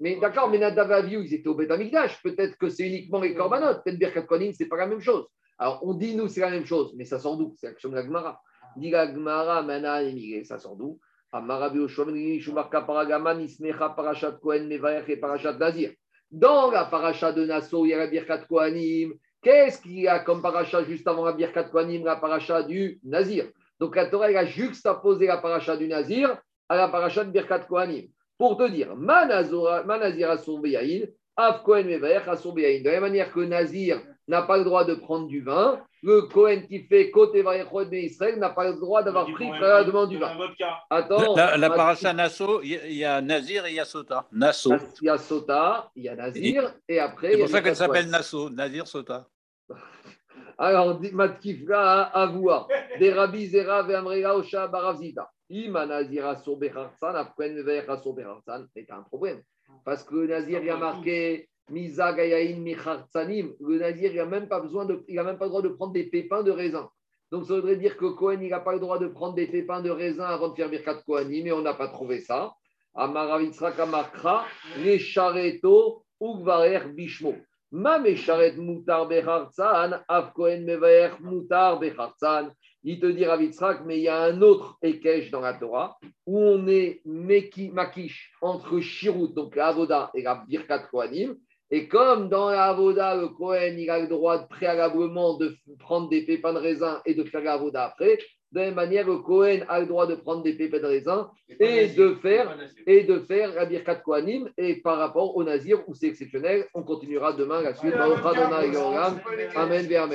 Mais d'accord, mais Nadav et Avihu, ils étaient au Beth Amikdash. Peut-être que c'est uniquement les corbanotes. Peut-être Birkat Kohanim, c'est pas la même chose. Alors, on dit, nous, c'est la même chose, mais ça sort d'où? C'est l'action de la Gemara. Dit la Gemara, Mana ça sort d'où? Nazir. Dans la paracha de Nassau, il y a la Birkat Kohanim. Qu'est-ce qu'il y a comme paracha juste avant la Birkat Kohanim, la paracha du Nazir? Donc la Torah, a juxtaposé la paracha du Nazir à la paracha de Birkat Kohanim. Pour te dire, Manazir Asur Beyaïn, Av Kohen Mevaech Asur Beyaïn. De la même manière que Nazir n'a pas le droit de prendre du vin, le Kohen qui fait côté Vaïchot de Israël n'a pas le droit d'avoir pris préalablement du vin. Attends, La, la paracha Nassau, il y a- il y a Nazir et il y a Sota. Nassau. il y a Sota, il y a Nazir, et après. C'est pour ça qu'elle s'appelle. Nassau. Nazir, Sota. Alors, à voir. Des Rabbi Zera et Amrega Osha Baravzita. Ima Nazira sur Becharsan, après Nevera sur Becharsan, c'est un problème. Parce que Nazir, il y a marqué. Le Nazir, il n'a même pas besoin même pas le droit de prendre des pépins de raisin. Donc, ça voudrait dire que Cohen, n'a pas le droit de prendre des pépins de raisin avant de faire Birkat Kohanim, mais on n'a pas trouvé ça. Kamakra, Ugvarer Bishmo. Ma Mesharet Moutar Bechartsan, Av Kohen Mevaer Moutar. Il te dit Ravitzrak, mais il y a un autre Ekech dans la Torah où on est Meki- Makish entre Shirut, donc la Avoda, et la Birkat Kohanim. Et comme dans la Avoda, le Kohen, il a le droit de préalablement de prendre des pépins de raisin et de faire la Avoda après, de la même manière, le Kohen a le droit de prendre des pépins de raisin et de faire et de faire la Birkat Kohanim. Et par rapport au Nazir, où c'est exceptionnel, on continuera demain la suite. Amen, amen.